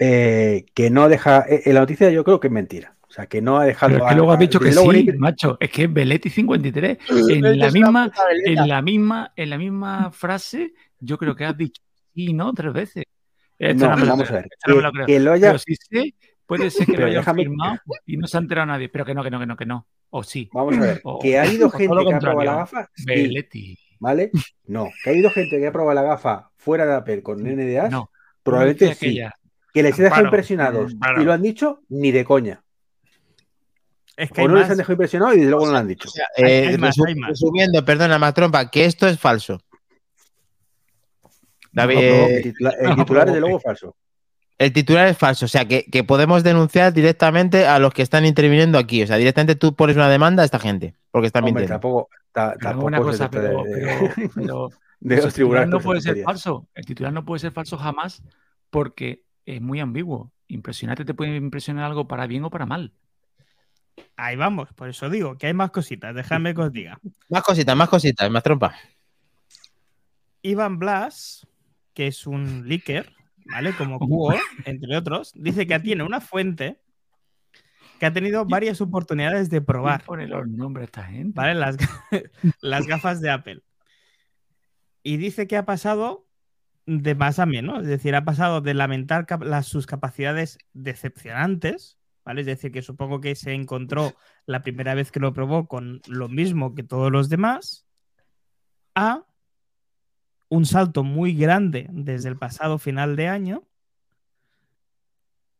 Eh, que no deja, eh, en la noticia yo creo que es mentira. O sea, que no ha dejado. Pero es que luego has dicho que sí, macho. Es que es Beletti 53. En la misma, en la misma, en la misma frase, yo creo que has dicho sí, ¿no? Tres veces. Esto No, me lo vamos creo, a ver. esto no me Que, lo creo. que lo haya. Pero sí sé, puede ser que Pero lo hayan déjame- firmado y no se ha enterado nadie. Pero que no, que no, que no, que no. O sí. Vamos a ver. O- Que ha habido gente que ha probado la gafa. sí. ¿Vale? No. Que ha habido gente que ha probado la gafa fuera de Apple con NDAs. No. Probablemente sí. aquella. Que les he dejado impresionados Amparo. y lo han dicho ni de coña. Es que O no les han dejado impresionados y desde luego no lo han dicho. O sea, eh, hay más, hay más. Resumiendo, perdona, Matrompa, que esto es falso. David, No, El titular, el no, titular, desde luego, falso. El titular es falso. O sea, que, que podemos denunciar directamente a los que están interviniendo aquí. O sea, directamente tú pones una demanda a esta gente. Porque están Hombre, mintiendo. tampoco, ta- tampoco una se cosa, trata de, pero, de los el titular no puede ser falso. El titular no puede ser falso jamás porque es muy ambiguo. Impresionante te puede impresionar algo para bien o para mal. Ahí vamos, por eso digo que hay más cositas. Dejadme que os diga. Más cositas, más cositas, más trompa. Ivan Blas, que es un leaker, ¿vale? Como Cuo, entre otros, dice que tiene una fuente que ha tenido varias oportunidades de probar, ¿Quién pone los nombres esta gente? ¿vale? Las, las gafas de Apple. Y dice que ha pasado de más a menos, es decir, ha pasado de lamentar las, sus capacidades decepcionantes, ¿vale? Es decir, que supongo que se encontró la primera vez que lo probó con lo mismo que todos los demás, a un salto muy grande desde el pasado final de año,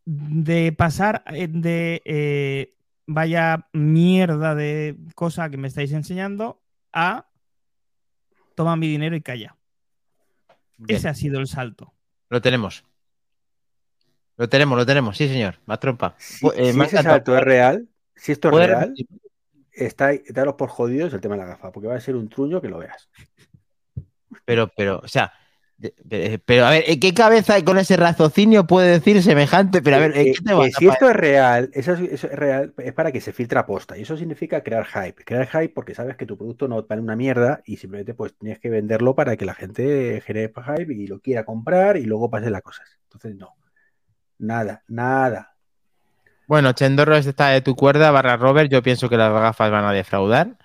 de pasar eh, de eh, vaya mierda de cosa que me estáis enseñando a toma mi dinero y calla. Bien, Ese ha sido el salto. Lo tenemos. Lo tenemos, lo tenemos, sí, señor. Más trompa. Si, Pu- eh, si más ese tanto, salto es real, si esto es ¿puede real, repetir? está, daros por jodidos el tema de la gafa, porque va a ser un truño que lo veas. Pero, pero, o sea, pero a ver, ¿en qué cabeza con ese raciocinio puede decir semejante? Pero a ver, ¿en Eh, qué te eh, si a esto es real, eso, es- eso es real, es para que se filtre a posta. Y eso significa crear hype. Crear hype porque sabes que tu producto no vale una mierda y simplemente pues tienes que venderlo para que la gente genere hype y lo quiera comprar y luego pase las cosas. Entonces, no. Nada, nada. Bueno, Chendorro está de tu cuerda, barra Robert. Yo pienso que las gafas van a defraudar.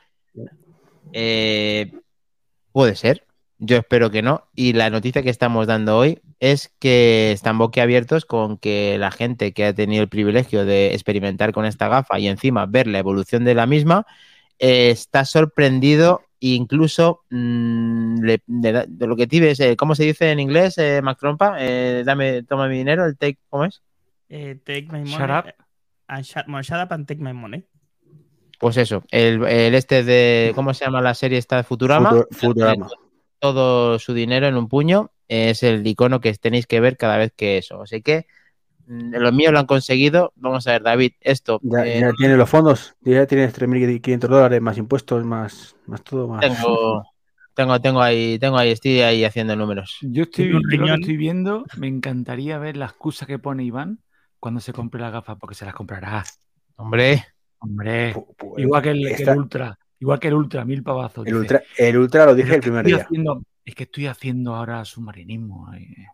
Eh, puede ser. Yo espero que no. Y la noticia que estamos dando hoy es que están boquiabiertos con que la gente que ha tenido el privilegio de experimentar con esta gafa y encima ver la evolución de la misma eh, está sorprendido. e Incluso mm, le- de, de lo que tibes, eh, ¿cómo se dice en inglés, eh, Mac Trompa? Eh, dame, toma mi dinero, el take, ¿cómo es? Eh, take my money. Shut up. and shut, bueno, shut up and take my money. Pues eso, el, el este de, ¿cómo se llama la serie esta de Futurama? Futur- Futurama. Todo su dinero en un puño es el icono que tenéis que ver cada vez que eso. Así que mm, los míos lo han conseguido. Vamos a ver, David, esto Ya, eh, ya tiene los fondos, ya tienes 3.500 dólares más impuestos, más, más todo, más. tengo, tengo, tengo ahí, tengo ahí, estoy ahí haciendo números. Yo estoy, yo lo que riñón. estoy viendo, me encantaría ver la excusa que pone Iván cuando se compre las gafas, porque se las comprará. Hombre, Hombre, Pu- pu- igual que el, que el esta- Ultra, igual que el Ultra, mil pavazos. el, dice. ultra, el Ultra lo dije el primer día. haciendo- es que estoy haciendo ahora submarinismo. eh.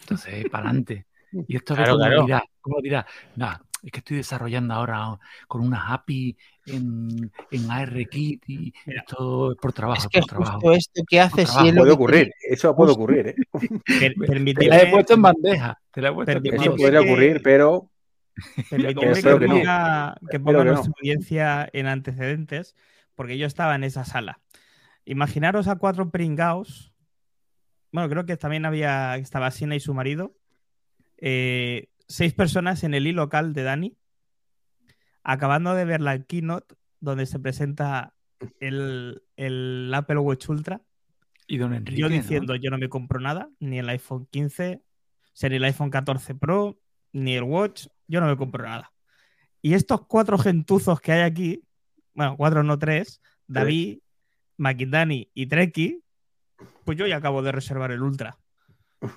Entonces, para adelante. Y esto Claro, cómo claro. dirá, ¿cómo dirá? Es que estoy desarrollando ahora con una API en, en ARKit y esto es por trabajo. es que por trabajo. justo esto que hace trabajo. si es lo Puede que ocurrir, eso puede ocurrir, ¿eh? Per- Te la he puesto en bandeja. Te la he puesto en Eso Eso bandeja. podría que- ocurrir, pero Espero que que no. ponga, que ponga que no. nuestra audiencia en antecedentes, porque yo estaba en esa sala. Imaginaros a cuatro pringaos. Bueno, creo que también había, estaba Sina y su marido. eh, seis personas en el i local de Dani, acabando de ver la keynote donde se presenta el, el Apple Watch Ultra. Y don Enrique. yo ¿no? diciendo, yo no me compro nada, ni el iPhone 15, o sea, ni el iPhone 14 Pro, ni el Watch, yo no me compro nada. Y estos cuatro gentuzos que hay aquí, bueno, cuatro no tres, David, Makindani y Treki, pues yo ya acabo de reservar el Ultra.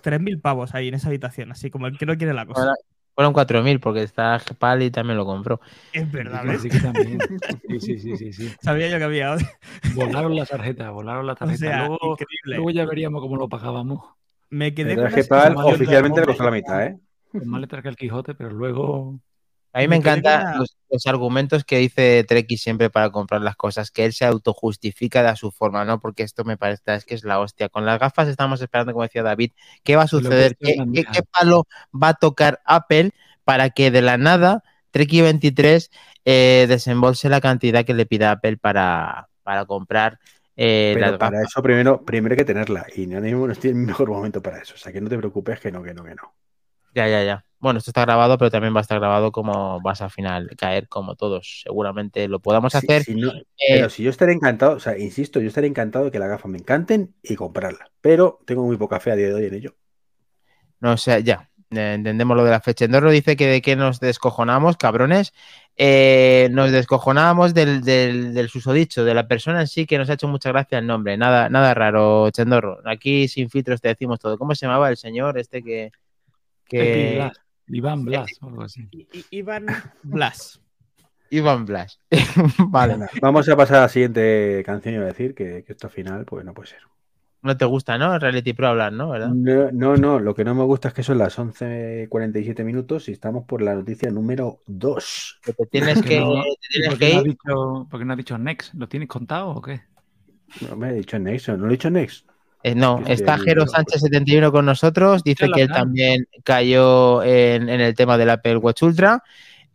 3.000 pavos ahí en esa habitación, así como el que no quiere la cosa. Ahora- Fueron 4.000 porque está Gepal y también lo compró. Es verdad, Sí, ¿ves? sí que también. Sí, sí, sí, sí, sí. Sabía yo que había otro. Volaron la tarjeta, volaron la O tarjeta. sea, luego, increíble. luego ya veríamos cómo lo pagábamos. Me quedé Pero con es la que PAL sensación de- oficialmente le costó la mitad, ¿eh? Con más letras que el Quijote, pero luego. A mí Me encantan los, los argumentos que dice Treki siempre para comprar las cosas, que él se autojustifica de a su forma, ¿no? Porque esto me parece es que es la hostia. Con las gafas estamos esperando, como decía David, ¿qué va a suceder? ¿Qué, palo va a tocar Apple para que de la nada Treki 23 eh, desembolse la cantidad que le pida Apple para, para comprar eh, Pero las para gafas? eso primero, primero hay que tenerla. Y mismo no estoy en el mejor momento para eso. O sea, que no te preocupes que no, que no, que no. Ya, ya, ya. Bueno, esto está grabado, pero también va a estar grabado como vas a final caer, como todos. Seguramente lo podamos hacer. si no- eh, pero si yo estaré encantado, o sea, insisto, yo estaré encantado de que las gafas me encanten y comprarlas. Pero tengo muy poca fe a día de hoy en ello. No, o sea, ya, eh, entendemos lo de la fecha. Endorro dice que de qué nos descojonamos, cabrones. Eh, nos descojonábamos del, del, del susodicho, de la persona en sí que nos ha hecho mucha gracia el nombre. Nada, nada raro, Chendorro. Aquí sin filtros te decimos todo. ¿Cómo se llamaba el señor este que. Que... Iván Blas o algo así. I- I- Iván Blas. Iván Blas. vale. Vamos a pasar a la siguiente canción y a decir que, que esto al final, pues no puede ser. No te gusta, ¿no? Reality Pro hablar, ¿no? ¿Verdad? No, no, no, lo que no me gusta es que son las 11.47 minutos y estamos por la noticia número 2. Que te tienes ¿Por qué que, no- te ¿Y tienes ¿Por que qué, no ha ir. dicho, por qué no ha dicho Next? ¿Lo tienes contado o qué? No me he dicho Next, no lo he dicho Next. Eh, no, está Jero pues. Sánchez 71 con nosotros. Dice que él también cayó en, en el tema del Apple Watch Ultra.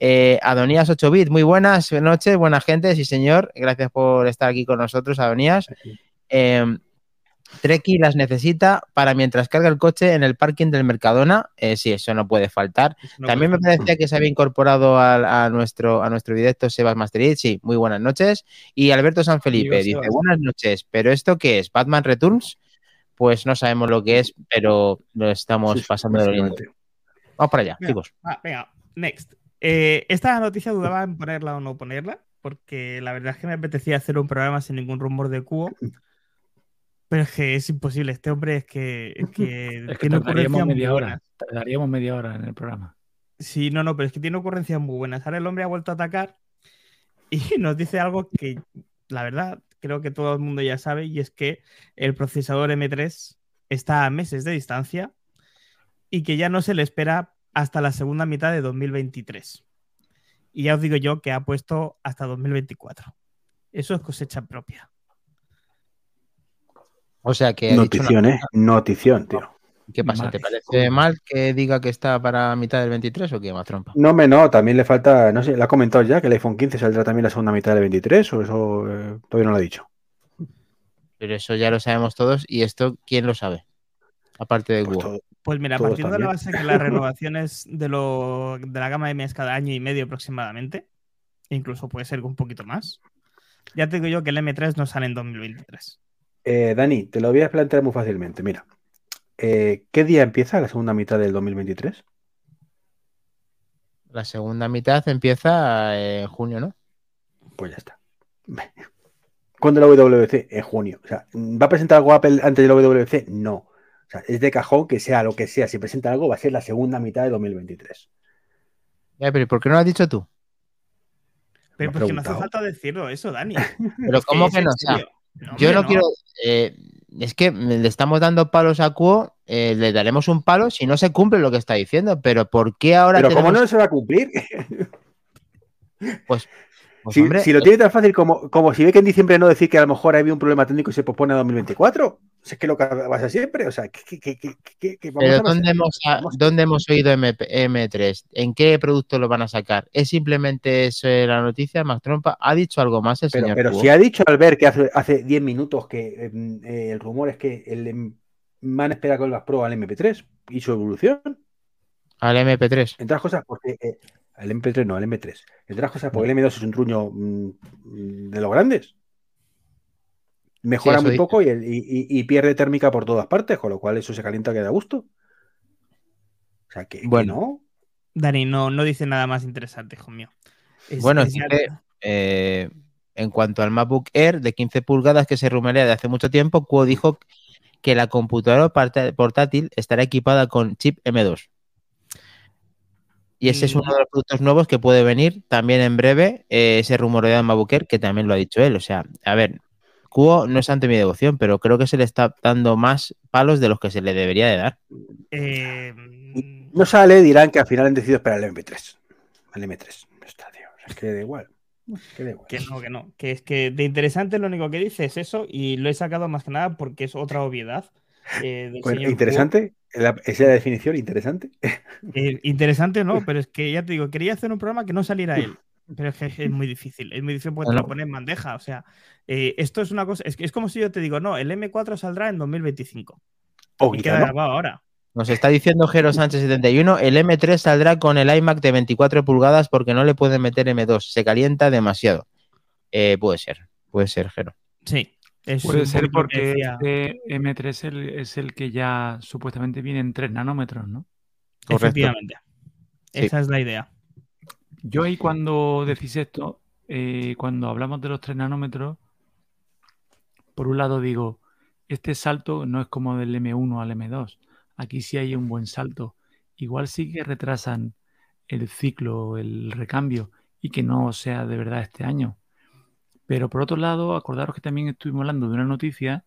Eh, Adonías 8 bit, muy buenas noches, buena gente, sí señor. Gracias por estar aquí con nosotros, Adonías. Eh, Treki las necesita para mientras carga el coche en el parking del Mercadona. Eh, sí, eso no puede faltar. No También me parecía que se había incorporado a, nuestro, a nuestro directo Sebas Masterit. Sí, muy buenas noches. Y Alberto San Felipe dice: Sebas. Buenas noches, ¿pero esto qué es? ¿Batman Returns? Pues no sabemos lo que es, pero lo estamos Sí, pasando de básicamente. Vamos para allá, Venga. chicos. Venga, next. Eh, esta noticia dudaba en ponerla o no ponerla, porque la verdad es que me apetecía hacer un programa sin ningún rumor de cubo. Pero es que es imposible. Este hombre es que, es que Es que tiene ocurrencias media hora. buenas. Tardaríamos media hora en el programa. Sí, no, no, pero es que tiene ocurrencias muy buenas. Ahora el hombre ha vuelto a atacar y nos dice algo que, la verdad, creo que todo el mundo ya sabe, y es que el procesador M3 está a meses de distancia y que ya no se le espera hasta la segunda mitad de 2023. Y ya os digo yo que ha puesto hasta 2024. Eso es cosecha propia. O sea que. Notición, una- ¿eh? Notición, tío. ¿Qué pasa? ¿Te parece mal que diga que está para mitad del 23 o qué más trompa? No me no, también le falta, no sé, ¿le ha comentado ya que el iPhone 15 saldrá también la segunda mitad del 23 o eso eh, todavía no lo ha dicho? Pero eso ya lo sabemos todos. ¿Y esto quién lo sabe? Aparte de Pues Google. todo- Pues mira, partiendo de la base que las renovaciones de, lo, de la gama M es cada año y medio aproximadamente, incluso puede ser un poquito más, ya te digo yo que el M3 no sale en 2023. Eh, Dani, te lo voy a plantear muy fácilmente. Mira, eh, ¿qué día empieza la segunda mitad del 2023? La segunda mitad empieza en junio, ¿no? Pues ya está. ¿Cuándo la WWC? En junio. O sea, ¿va a presentar algo Apple antes de la WWC? No. O sea, es de cajón que sea lo que sea. Si presenta algo, va a ser la segunda mitad de 2023. Ya, pero ¿por qué no lo has dicho tú? Pero porque no hace falta decirlo eso, Dani. Pero ¿cómo es que no? O sea, serio. No, yo no quiero. eh, es que le estamos dando palos a Cuo, eh, le daremos un palo si no se cumple lo que está diciendo. Pero ¿por qué ahora Pero ¿cómo no se va a cumplir? Pues, Si, hombre, si lo tiene tan fácil como, como si ve que en diciembre no decir que a lo mejor había un problema técnico y se pospone a 2024. Si es que lo que pasa siempre. O sea, que, que, que, que- que- que vamos Pero a ¿dónde hemos, ¿dónde hemos oído MP M3? ¿En qué producto lo van a sacar? ¿Es simplemente eso eh, la noticia? Mac Trompa ha dicho algo más el Pero, señor pero Cubo? si ha dicho Albert que hace, hace 10 minutos que em, eh, el rumor es que el em, man espera con las Pro al MP3 y su evolución, Al MP3. entre otras cosas, porque eh, al MP3 no, al M3, entre otras cosas, porque el M2 es un truño mm, de los grandes. Mejora muy dice. poco y, el- y- y- y pierde térmica por todas partes, con lo cual eso se calienta que da gusto. O sea, que, que Bueno. no. Dani, no, no dice nada más interesante, hijo mío. Es- Bueno, Eh, en cuanto al MacBook Air de 15 pulgadas que se rumorea de hace mucho tiempo, Cuo dijo que la computadora portátil estará equipada con chip M2. Y ese es Mm. uno de los productos nuevos que puede venir también en breve. eh, ese rumorea en Air, que también lo ha dicho él. O sea, a ver, Cuo no es ante mi devoción, pero creo que se le está dando más palos de los que se le debería de dar. eh, No sale, dirán que al final han decidido esperar el M3. Al M3. Ya está, tío. Es que da igual. Que da igual. Que no, que no. Que es que de interesante lo único que dice es eso y lo he sacado más que nada porque es otra obviedad. eh, del Bueno, señor interesante. La- esa es la definición, interesante. Eh, interesante no, pero es que ya te digo, quería hacer un programa que no saliera él. Pero es que es muy difícil. Es muy difícil porque te lo pone en bandeja. O sea, eh, esto es una cosa. Es, que es como si yo te digo, no, el M4 saldrá en 2025. O Y queda no. grabado ahora. Nos está diciendo Jero Sánchez 71, el M3 saldrá con el iMac de 24 pulgadas porque no le pueden meter M2, se calienta demasiado. Eh, puede ser, puede ser, Jero. Sí. Es Puede ser porque este M3 el- es el que ya supuestamente viene en 3 nanómetros, ¿no? Correcto. Efectivamente. Sí. Esa es la idea. Yo ahí cuando decís esto, eh, cuando hablamos de los 3 nanómetros, por un lado digo, este salto no es como del M1 al M2. Aquí sí hay un buen salto. Igual sí que retrasan el ciclo, el recambio, y que no sea de verdad este año. Pero por otro lado, acordaros que también estuvimos hablando de una noticia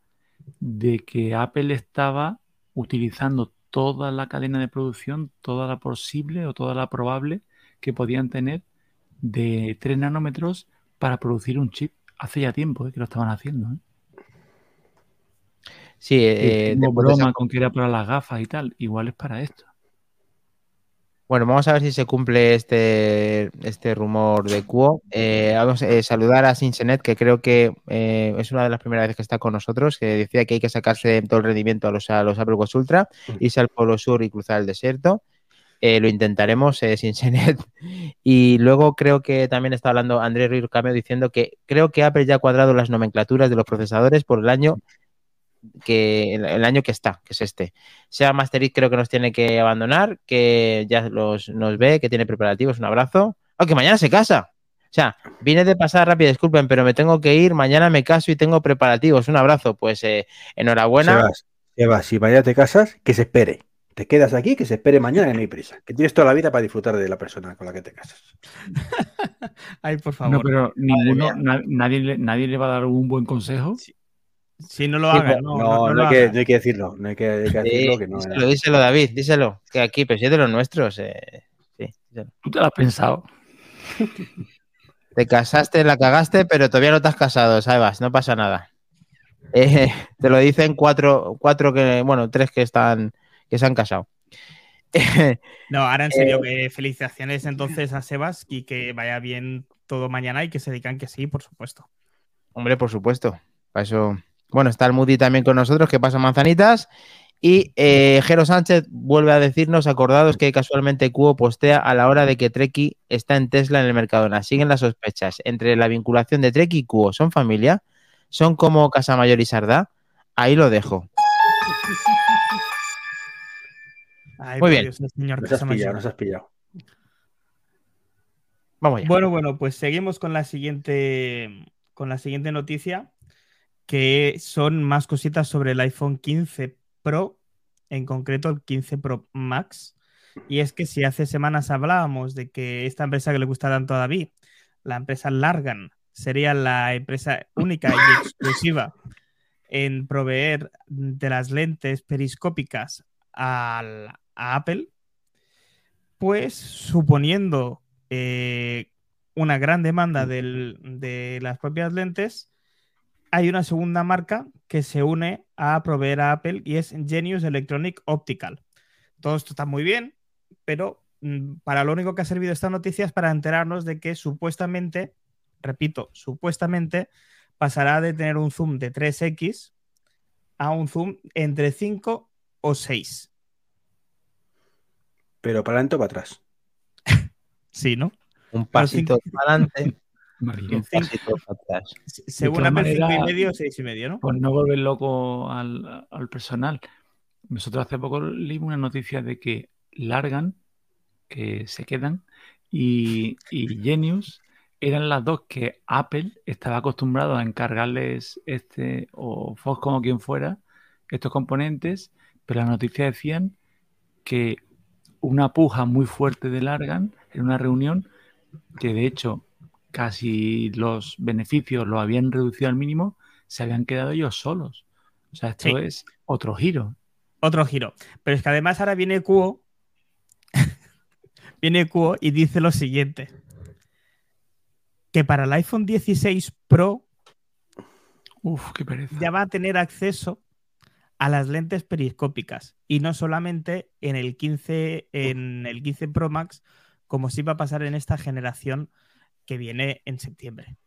de que Apple estaba utilizando toda la cadena de producción, toda la posible o toda la probable que podían tener de 3 nanómetros para producir un chip. Hace ya tiempo eh, que lo estaban haciendo. ¿eh? Sí, eh, de esa- broma con que era para las gafas y tal. Igual es para esto. Bueno, vamos a ver si se cumple este, este rumor de Cuo. Eh, vamos a saludar a Sinsenet, que creo que eh, es una de las primeras veces que está con nosotros, que decía que hay que sacarse todo el rendimiento a los, a los Apple Watch Ultra, irse al Polo Sur y cruzar el desierto. Eh, lo intentaremos, eh, Sinsenet. Y luego creo que también está hablando Andrés Ruiz Cameo diciendo que creo que Apple ya ha cuadrado las nomenclaturas de los procesadores por el año que el, el año que está, que es este. Sea Masterit creo que nos tiene que abandonar, que ya los, nos ve, que tiene preparativos, un abrazo. Aunque mañana se casa. O sea, vine de pasar rápido, disculpen, pero me tengo que ir, mañana me caso y tengo preparativos, un abrazo. Pues eh, enhorabuena. Sebas, Sebas, si mañana te casas, que se espere. Te quedas aquí, que se espere mañana, que no hay prisa. Que tienes toda la vida para disfrutar de la persona con la que te casas. Ay, por favor. No, pero ninguno, nadie, le- nadie le va a dar un buen consejo. Si no lo Sí, hagas, no, No, no, no, hay, que, hagas. no hay que decirlo. No hay que, hay que Sí, decirlo. Que no, díselo, díselo, David, díselo. Que aquí, pero si es de los nuestros. eh, sí. Tú te lo has pensado. Te casaste, la cagaste, pero todavía no te has casado, Sebas, no pasa nada. Eh, te lo dicen cuatro, cuatro que, bueno, tres que están, que se han casado. No, ahora en serio, Eh, que felicitaciones entonces a Sebas y que vaya bien todo mañana y que se digan que sí, por supuesto. Hombre, por supuesto. Para eso. Bueno, está el Moody también con nosotros, que pasa manzanitas. Y eh, Jero Sánchez vuelve a decirnos, acordados que casualmente Cuo postea a la hora de que Treki está en Tesla en el Mercadona. Siguen las sospechas entre la vinculación de Treki y Cuo. ¿Son familia? ¿Son como Casamayor y Sardá? Ahí lo dejo. Ay, Muy bien. Dios, el señor Nos has pillado, nos has pillado. Vamos allá. Bueno, bueno, pues seguimos con la siguiente, con la siguiente noticia, que son más cositas sobre el iPhone 15 Pro, en concreto el 15 Pro Max. Y es que si hace semanas hablábamos de que esta empresa que le gusta tanto a David, la empresa Largan, sería la empresa única y exclusiva en proveer de las lentes periscópicas a Apple, pues suponiendo eh, una gran demanda de las propias lentes, hay una segunda marca que se une a proveer a Apple y es Genius Electronic Optical. Todo esto está muy bien, pero mm, para lo único que ha servido esta noticia es para enterarnos de que supuestamente, repito, supuestamente pasará de tener un zoom de 3x a un zoom entre 5 o 6. Pero para adelante o para atrás. Sí, ¿no? Un pasito para adelante, Según Apple, 5 y medio, 6 y medio, ¿no? Por no volver loco al, al personal. Nosotros hace poco leímos una noticia de que largan, que se quedan, y, y Genius eran las dos que Apple estaba acostumbrado a encargarles este, o Fox como quien fuera, estos componentes, pero las noticias decían que una puja muy fuerte de Largan en una reunión que de hecho casi los beneficios lo habían reducido al mínimo, se habían quedado ellos solos. O sea, esto Sí. es otro giro. Otro giro. Pero es que además ahora viene Cuo. viene Cuo y dice lo siguiente. Que para el iPhone 16 Pro Uf, qué pereza. ya va a tener acceso a las lentes periscópicas. Y no solamente en el 15, en el 15 Pro Max, como sí va a pasar en esta generación que viene en septiembre.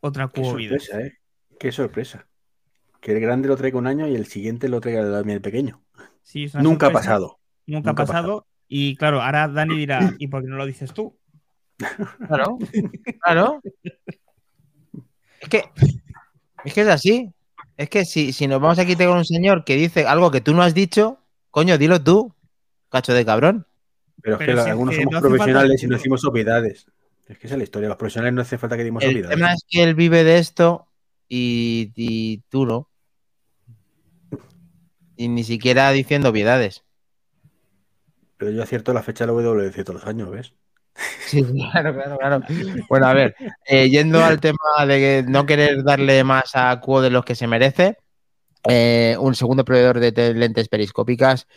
Otra Qué sorpresa, ¿eh? Qué sorpresa. Que el grande lo traiga un año y el siguiente lo traiga el pequeño. Sí, es una Nunca ha pasado. Nunca, Nunca ha pasado. Y claro, ahora Dani dirá, ¿y por qué no lo dices tú? Claro, claro. Es que, es que es así. Es que si, si nos vamos aquí con un señor que dice algo que tú no has dicho, coño, dilo tú, cacho de cabrón. Pero es Pero que si es algunos que somos no profesionales y no decimos obviedades. Es que esa es la historia. Los profesionales no hace falta que dimos El tema es que él vive de esto y, y tú no. Y ni siquiera diciendo obviedades. Pero yo acierto la fecha de la WWDC todos los años, ¿ves? Sí, claro, claro, claro. Bueno, a ver, eh, yendo al tema de no querer darle más a Cuo de los que se merece, eh, un segundo proveedor de te- lentes periscópicas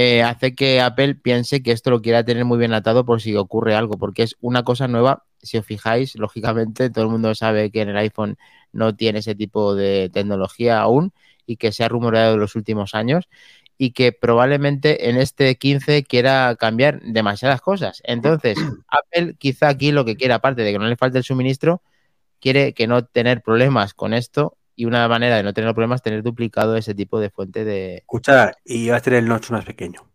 eh, hace que Apple piense que esto lo quiera tener muy bien atado por si ocurre algo, porque es una cosa nueva. Si os fijáis, lógicamente, todo el mundo sabe que en el iPhone no tiene ese tipo de tecnología aún y que se ha rumoreado en los últimos años y que probablemente en este 15 quiera cambiar demasiadas cosas. Entonces, Apple quizá aquí lo que quiere, aparte de que no le falte el suministro, quiere que no tener problemas con esto y una manera de no tener problemas es tener duplicado ese tipo de fuente de... Escucha, y vas a tener el notch más pequeño.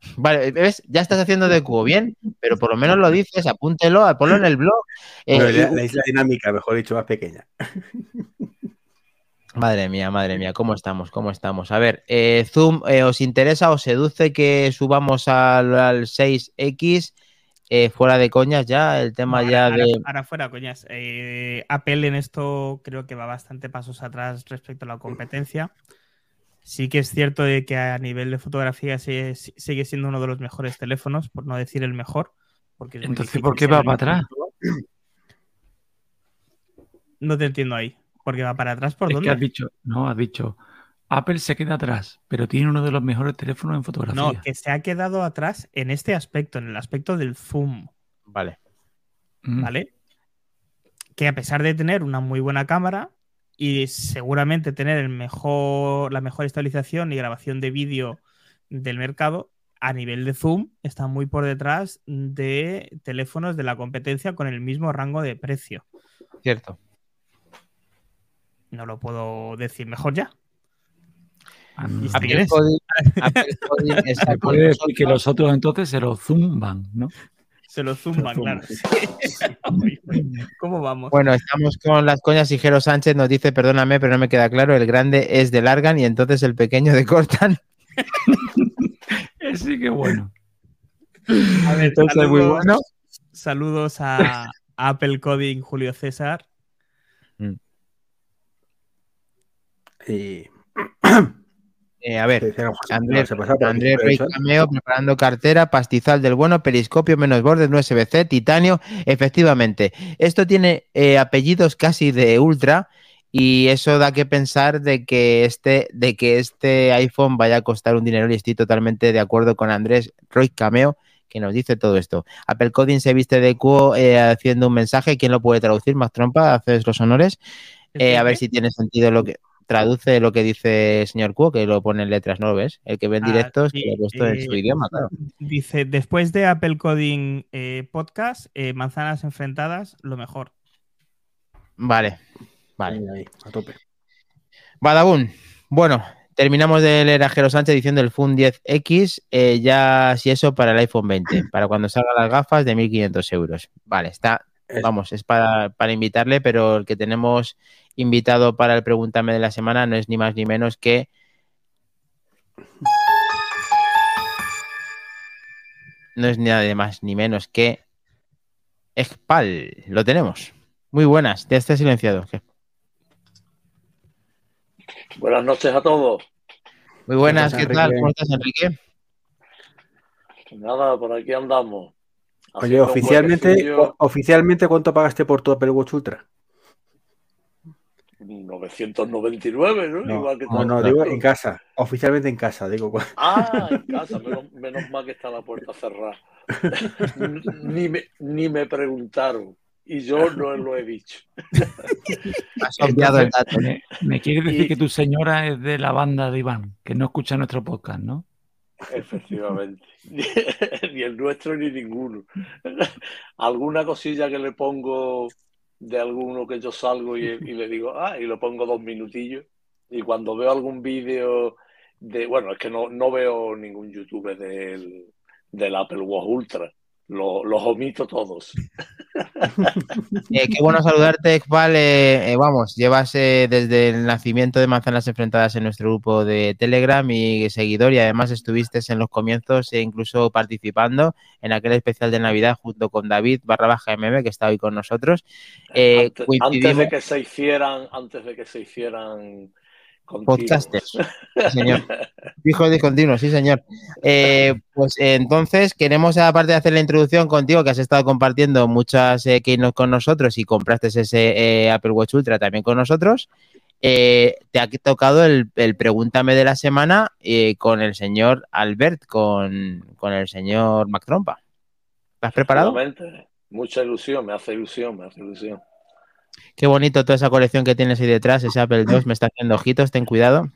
Vale, ¿ves? Ya estás haciendo de cubo bien, pero por lo menos lo dices, apúntelo, ponlo en el blog. Eh, Bueno, la, isla dinámica, mejor dicho, más pequeña. Madre mía, madre mía, ¿cómo estamos? ¿Cómo estamos? A ver, eh, Zoom, eh, ¿os interesa, os seduce que subamos al, al 6X? Eh, fuera de coñas ya, el tema Ahora- ya ahora, de... ahora fuera, coñas. Eh, Apple en esto creo que va bastante pasos atrás respecto a la competencia. Sí que es cierto de que a nivel de fotografía sigue, sigue siendo uno de los mejores teléfonos, por no decir el mejor. Porque es Entonces, ¿por qué va para todo. No te entiendo ahí. Porque va para atrás por Es dónde? que has dicho, no, has dicho, Apple se queda atrás, pero tiene uno de los mejores teléfonos en fotografía. No, que se ha quedado atrás en este aspecto, en el aspecto del zoom. Vale. Mm. ¿vale? Que a pesar de tener una muy buena cámara y seguramente tener el mejor, la mejor estabilización y grabación de vídeo del mercado, a nivel de zoom está muy por detrás de teléfonos de la competencia con el mismo rango de precio. Cierto. No lo puedo decir mejor ya. Apple. Coding- Apple Coding está con que los otros entonces se lo zumban, ¿no? Se lo zumban, claro. ¿Cómo vamos? Bueno, estamos con las coñas y Jero Sánchez nos dice, perdóname, pero no me queda claro, el grande es de Largan y entonces el pequeño de Cortan. Sí, que bueno. A ver, entonces, muy saludos, bueno. saludos a, Apple Coding Julio César. Y Eh, a ver, Andrés, Andrés Rey Cameo preparando cartera, pastizal del bueno, periscopio menos bordes, no USB-C, titanio. Efectivamente, esto tiene eh, apellidos casi de ultra y eso da que pensar de que este, de que este iPhone vaya a costar un dinero y estoy totalmente de acuerdo con Andrés Roy Cameo que nos dice todo esto. Apple Coding se viste de cuo eh, haciendo un mensaje. ¿Quién lo puede traducir? Más trompa, haces los honores. Eh, a ver si tiene sentido lo que traduce lo que dice el señor Cuo, que lo pone en letras, ¿no lo ves? El que ve en Ah, directos, sí, que lo ha puesto en su eh, idioma, claro. Dice, después de Apple Coding eh, Podcast, eh, manzanas enfrentadas, lo mejor. Vale, vale. Ahí, ahí, a tope. Badabun. Bueno, terminamos de leer a Jero Sánchez diciendo el Fun 10X, eh, ya si eso para el iPhone 20, para cuando salgan las gafas de 1.500 euros. Vale, está, Es- vamos, es para, para invitarle, pero el que tenemos invitado para el Pregúntame de la semana no es ni más ni menos que... No es nada de más ni menos que... Expal, lo tenemos. Muy buenas, ya está silenciado. Buenas noches a todos. Muy buenas, ¿qué tal? ¿Cómo estás, Enrique? Nada, por aquí andamos. Oye, oficialmente, o- oficialmente, ¿cuánto pagaste por tu Apple Watch Ultra? 999, ¿no? No, Igual que no, no, digo en casa. Oficialmente en casa, digo. Ah, en casa, menos, menos mal que está la puerta cerrada. ni, me, ni me preguntaron. Y yo no lo he dicho. Has obviado el dato. Me, me quieres decir Y- que tu señora es de la banda de Iván, que no escucha nuestro podcast, ¿no? Efectivamente. ni el nuestro ni ninguno. Alguna cosilla que le pongo de alguno que yo salgo y, y le digo, ah, y lo pongo dos minutillos. Y cuando veo algún vídeo de, bueno, es que no, no veo ningún youtuber del, del Apple Watch Ultra. Lo- los omito todos. Eh, qué bueno saludarte, Ekpal. Eh, eh, vamos, llevas desde el nacimiento de Manzanas Enfrentadas en nuestro grupo de Telegram y seguidor, y además estuviste en los comienzos e incluso participando en aquel especial de Navidad junto con David barra baja MM, que está hoy con nosotros. Antes, coincidimos- antes de que se hicieran, antes de que se hicieran continuos. Podcasters. Sí, señor. Fijo discontinuo, sí, señor. Eh, pues eh, entonces queremos, aparte de hacer la introducción contigo, que has estado compartiendo muchas eh, keynote con nosotros y compraste ese eh, Apple Watch Ultra también con nosotros, eh, te ha tocado el, el Pregúntame de la semana con el señor Albert, con, con el señor Mac Trompa. ¿Estás preparado? Mucha ilusión, me hace ilusión, me hace ilusión. Qué bonito toda esa colección que tienes ahí detrás, ese Apple II, me está haciendo ojitos, ten cuidado.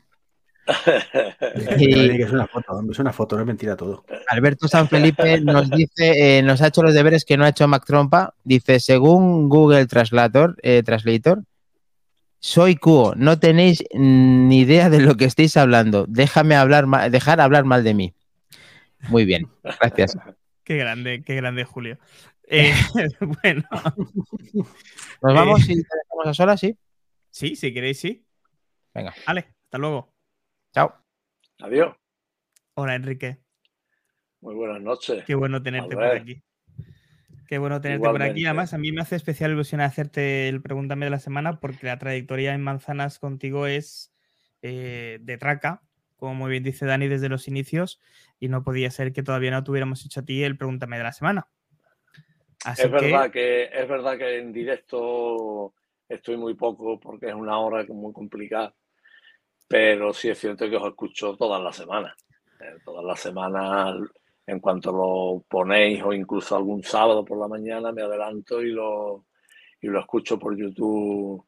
Y- Es una foto, hombre, es una foto, no es mentira todo. Alberto San Felipe nos dice, eh, nos ha hecho los deberes que no ha hecho Mac Trompa. Dice, según Google Translator, eh, Translator, soy Cuo, no tenéis ni idea de lo que estáis hablando. Déjame hablar, dejar hablar mal de mí. Muy bien, gracias. Qué grande, qué grande, Julio. Eh, bueno, Nos vamos y te dejamos a solas, ¿sí? sí, si queréis, sí. Venga. Vale, hasta luego. Chao. Adiós. Hola, Enrique. Muy buenas noches. Qué bueno tenerte por aquí. Qué bueno tenerte por aquí. Además, a mí me hace especial ilusión hacerte el Pregúntame de la semana porque la trayectoria en Manzanas contigo es eh, de traca, como muy bien dice Dani desde los inicios, y no podía ser que todavía no tuviéramos hecho a ti el Pregúntame de la semana. Así Es que, verdad que es verdad que en directo estoy muy poco porque es una hora muy complicada, pero sí es cierto que os escucho todas las semanas. Eh, todas las semanas, en cuanto lo ponéis o incluso algún sábado por la mañana, me adelanto y lo, y lo escucho por YouTube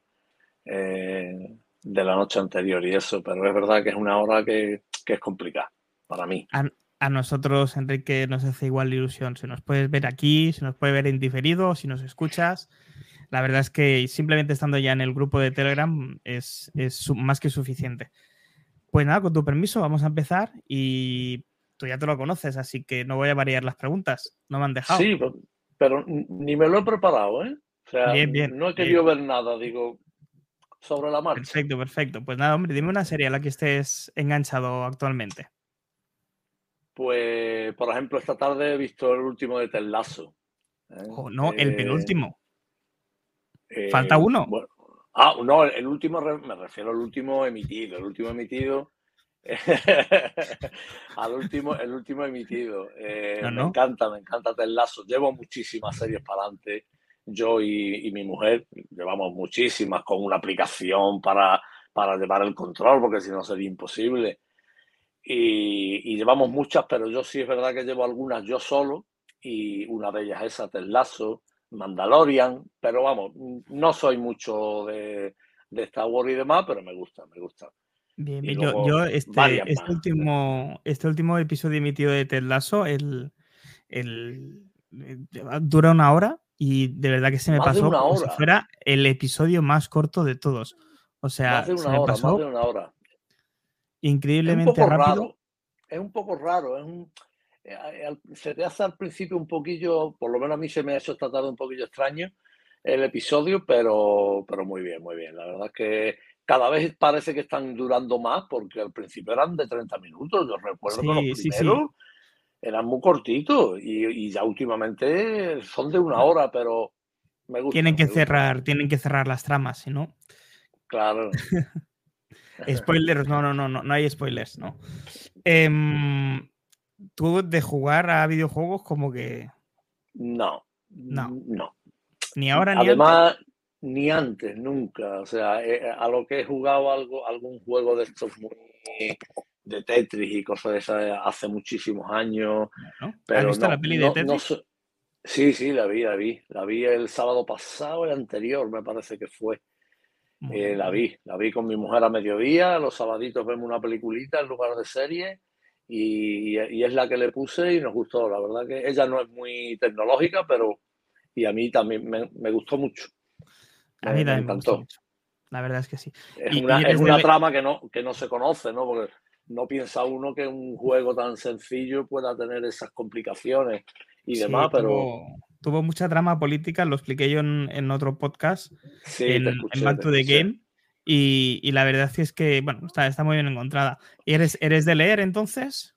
eh, de la noche anterior y eso, pero es verdad que es una hora que, que es complicada para mí. a nosotros, Enrique, nos hace igual ilusión. Si nos puedes ver aquí, si nos puedes ver en diferido, si nos escuchas. La verdad es que simplemente estando ya en el grupo de Telegram es, es más que suficiente. Pues nada, con tu permiso, vamos a empezar y tú ya te lo conoces, así que no voy a variar las preguntas. No me han dejado. Sí, pero, pero ni me lo he preparado, ¿eh? O sea, Bien, bien, no he bien. querido ver nada, digo, sobre la marcha. Perfecto, perfecto. Pues nada, hombre, dime una serie a la que estés enganchado actualmente. Pues, por ejemplo, esta tarde he visto el último de Ted Lasso. ¿eh? O no, el Eh, penúltimo. eh, Falta uno. bueno, ah, no, el último, me refiero al último emitido. El último emitido. al último, el último emitido. Eh, No, Me encanta, me encanta Ted Lasso. Llevo muchísimas series para adelante. Yo y, y mi mujer llevamos muchísimas con una aplicación para, para llevar el control, porque si no sería imposible. Y, y llevamos muchas, pero yo sí es verdad que llevo algunas yo solo y una de ellas es Lasso, Mandalorian, pero vamos, no soy mucho de, de Star Wars y demás, pero me gusta, me gusta. Bien, bien. Yo, este, este último, este último episodio emitido de Ted Lasso, el, el, dura una hora y de verdad que se me Más pasó como si fuera el episodio más corto de todos. O sea, más de se una me hora, pasó más de una hora. Increíblemente rápido. raro. Es un poco raro. Es un, eh, al- se te hace al principio un poquillo, por lo menos a mí se me ha hecho esta tarde un poquillo extraño el episodio, pero, pero muy bien, muy bien. La verdad es que cada vez parece que están durando más, porque al principio eran de 30 minutos. Yo recuerdo que los sí, sí. primeros eran muy cortitos y, y ya últimamente son de una hora, pero me gusta. Tienen que cerrar, tienen que cerrar las tramas, si no. Claro. Spoilers, no, no, no, no, no hay spoilers, no. Em, tú de jugar a videojuegos como que No, No. no. ni ahora ni antes. Además, ni antes, nunca. O sea, eh, a lo que he jugado algo, algún juego de estos muy de Tetris y cosas de esas hace muchísimos años. ¿no? ¿Has Pero visto no, la peli no- de no Tetris? so- Sí, sí, la vi, la vi. La vi el sábado pasado, el anterior, me parece que fue. Eh, la vi, la vi con mi mujer a mediodía, los sabaditos vemos una peliculita en lugar de serie y, y es la que le puse y nos gustó. La verdad que ella no es muy tecnológica, pero y a mí también me, me gustó mucho. A Me- mí me también me encantó. mucho. La verdad es que sí. Es Y- y una, eres es una de- trama que no, que no se conoce, ¿no? Porque no piensa uno que un juego tan sencillo pueda tener esas complicaciones y Sí, demás, pero tuvo, tuvo mucha trama política, lo expliqué yo en, en otro podcast, sí, en, te en escuché, Back to the escuché. Game, y, y la verdad es que, bueno, está, está muy bien encontrada. ¿Y ¿Eres, ¿Eres de leer entonces?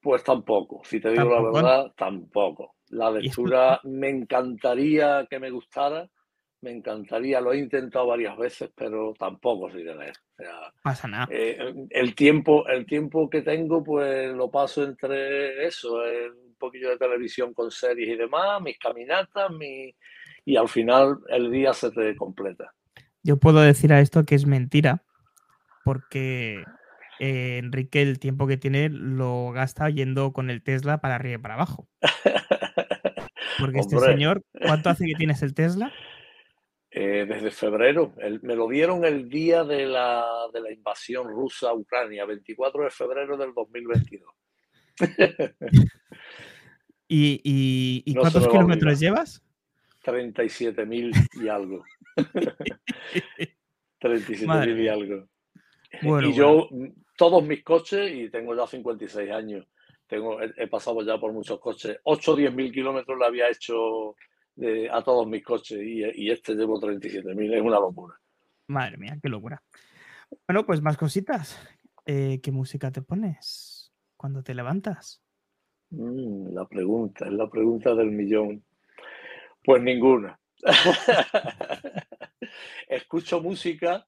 Pues tampoco, si te digo Tampoco. la verdad, tampoco. La lectura me encantaría que me gustara, me encantaría, lo he intentado varias veces, pero tampoco soy de leer. O sea, Pasa nada. eh, el tiempo, el tiempo que tengo, pues lo paso entre eso, un poquillo de televisión con series y demás, mis caminatas, mi... y al final el día se te completa. Yo puedo decir a esto que es mentira, porque eh, Enrique el tiempo que tiene lo gasta yendo con el Tesla para arriba y para abajo. Porque este señor, ¿cuánto hace que tienes el Tesla? Eh, desde febrero, el- me lo dieron el día de la, de la invasión rusa a Ucrania, 24 de febrero del 2022. ¿Y, y- y No se cuántos kilómetros llevas? 37.000 y algo. 37.000 Madre y algo. Bueno, y yo, todos mis coches, y tengo ya 56 años, tengo, he, he pasado ya por muchos coches, 8 o 10 mil kilómetros le había hecho de- a todos mis coches y, y este llevo 37.000, es una locura. Madre mía, qué locura. Bueno, pues más cositas. Eh, ¿Qué música te pones cuando te levantas? Mm, la pregunta, es la pregunta del millón. Pues ninguna. Escucho música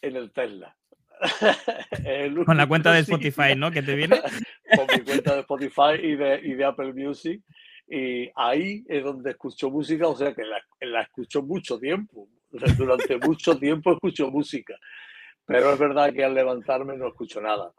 en el Tesla. El Con la cuenta de Spotify, ¿no? Que te viene. Con mi cuenta de Spotify y de, y de Apple Music. Y ahí es donde escucho música, o sea que la, la escucho mucho tiempo. Durante mucho tiempo escucho música. Pero es verdad que al levantarme no escucho nada.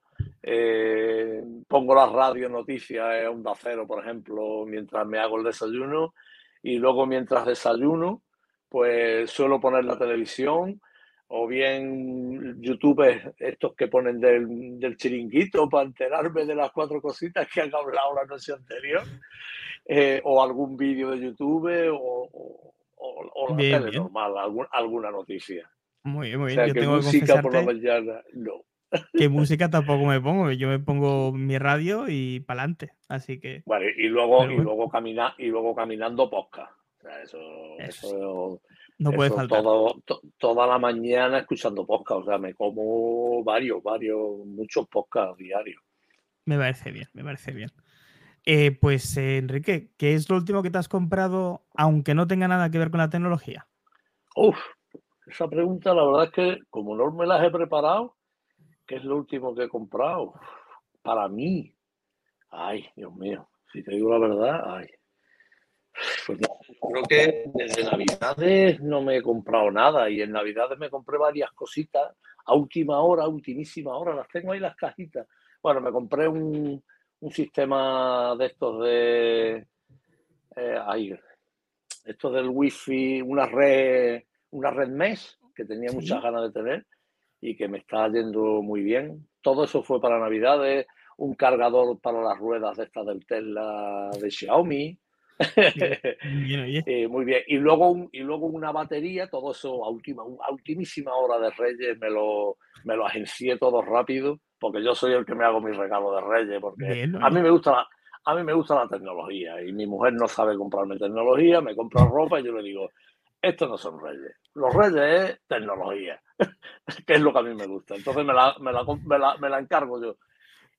Eh, pongo la radio noticias en Onda Cero, por ejemplo, mientras me hago el desayuno. Y luego mientras desayuno, pues suelo poner la televisión o bien YouTube, estos que ponen del, del chiringuito para enterarme de las cuatro cositas que han hablado la noche anterior, eh, o algún vídeo de YouTube o, o- o- o la Bien, tele bien. normal, algún- alguna noticia. Muy bien, muy O bien. sea, Yo que tengo que música por la mañana, no. Que música tampoco me pongo. Yo me pongo mi radio y pa'lante. Así que Bueno, y luego, Pero y bueno. luego, camina, y luego caminando podcast. O sea, eso, Eso eso- no puede eso faltar. todo- to- toda la mañana escuchando podcast. O sea, me como varios, varios, muchos podcasts diarios. Me parece bien, me parece bien. Eh, pues, eh, Enrique, ¿qué es lo último que te has comprado, aunque no tenga nada que ver con la tecnología? Uf, esa pregunta la verdad es que como no me las he preparado, ¿qué es lo último que he comprado? Para mí, ay, Dios mío, si te digo la verdad, ay. Pues no, creo que desde Navidades no me he comprado nada y en Navidades me compré varias cositas a última hora, a ultimísima hora, las tengo ahí las cajitas. Bueno, me compré un, un sistema de estos de, eh, ahí, esto del wifi, una red, una red mesh que tenía Sí. muchas ganas de tener y que me está yendo muy bien. Todo eso fue para Navidades, un cargador para las ruedas de estas del Tesla de Xiaomi. Bien, oye. Eh, muy bien. Y luego, un- y luego una batería, todo eso a, última, a ultimísima hora de Reyes me lo, me lo agencié todo rápido, porque yo soy el que me hago mi regalo de Reyes, porque Bien, a mí me gusta la, a mí me gusta la tecnología y mi mujer no sabe comprarme tecnología, me compra ropa y yo le digo, esto no son Reyes, los Reyes es tecnología, que es lo que a mí me gusta. Entonces me la, me la, me la, me la encargo yo.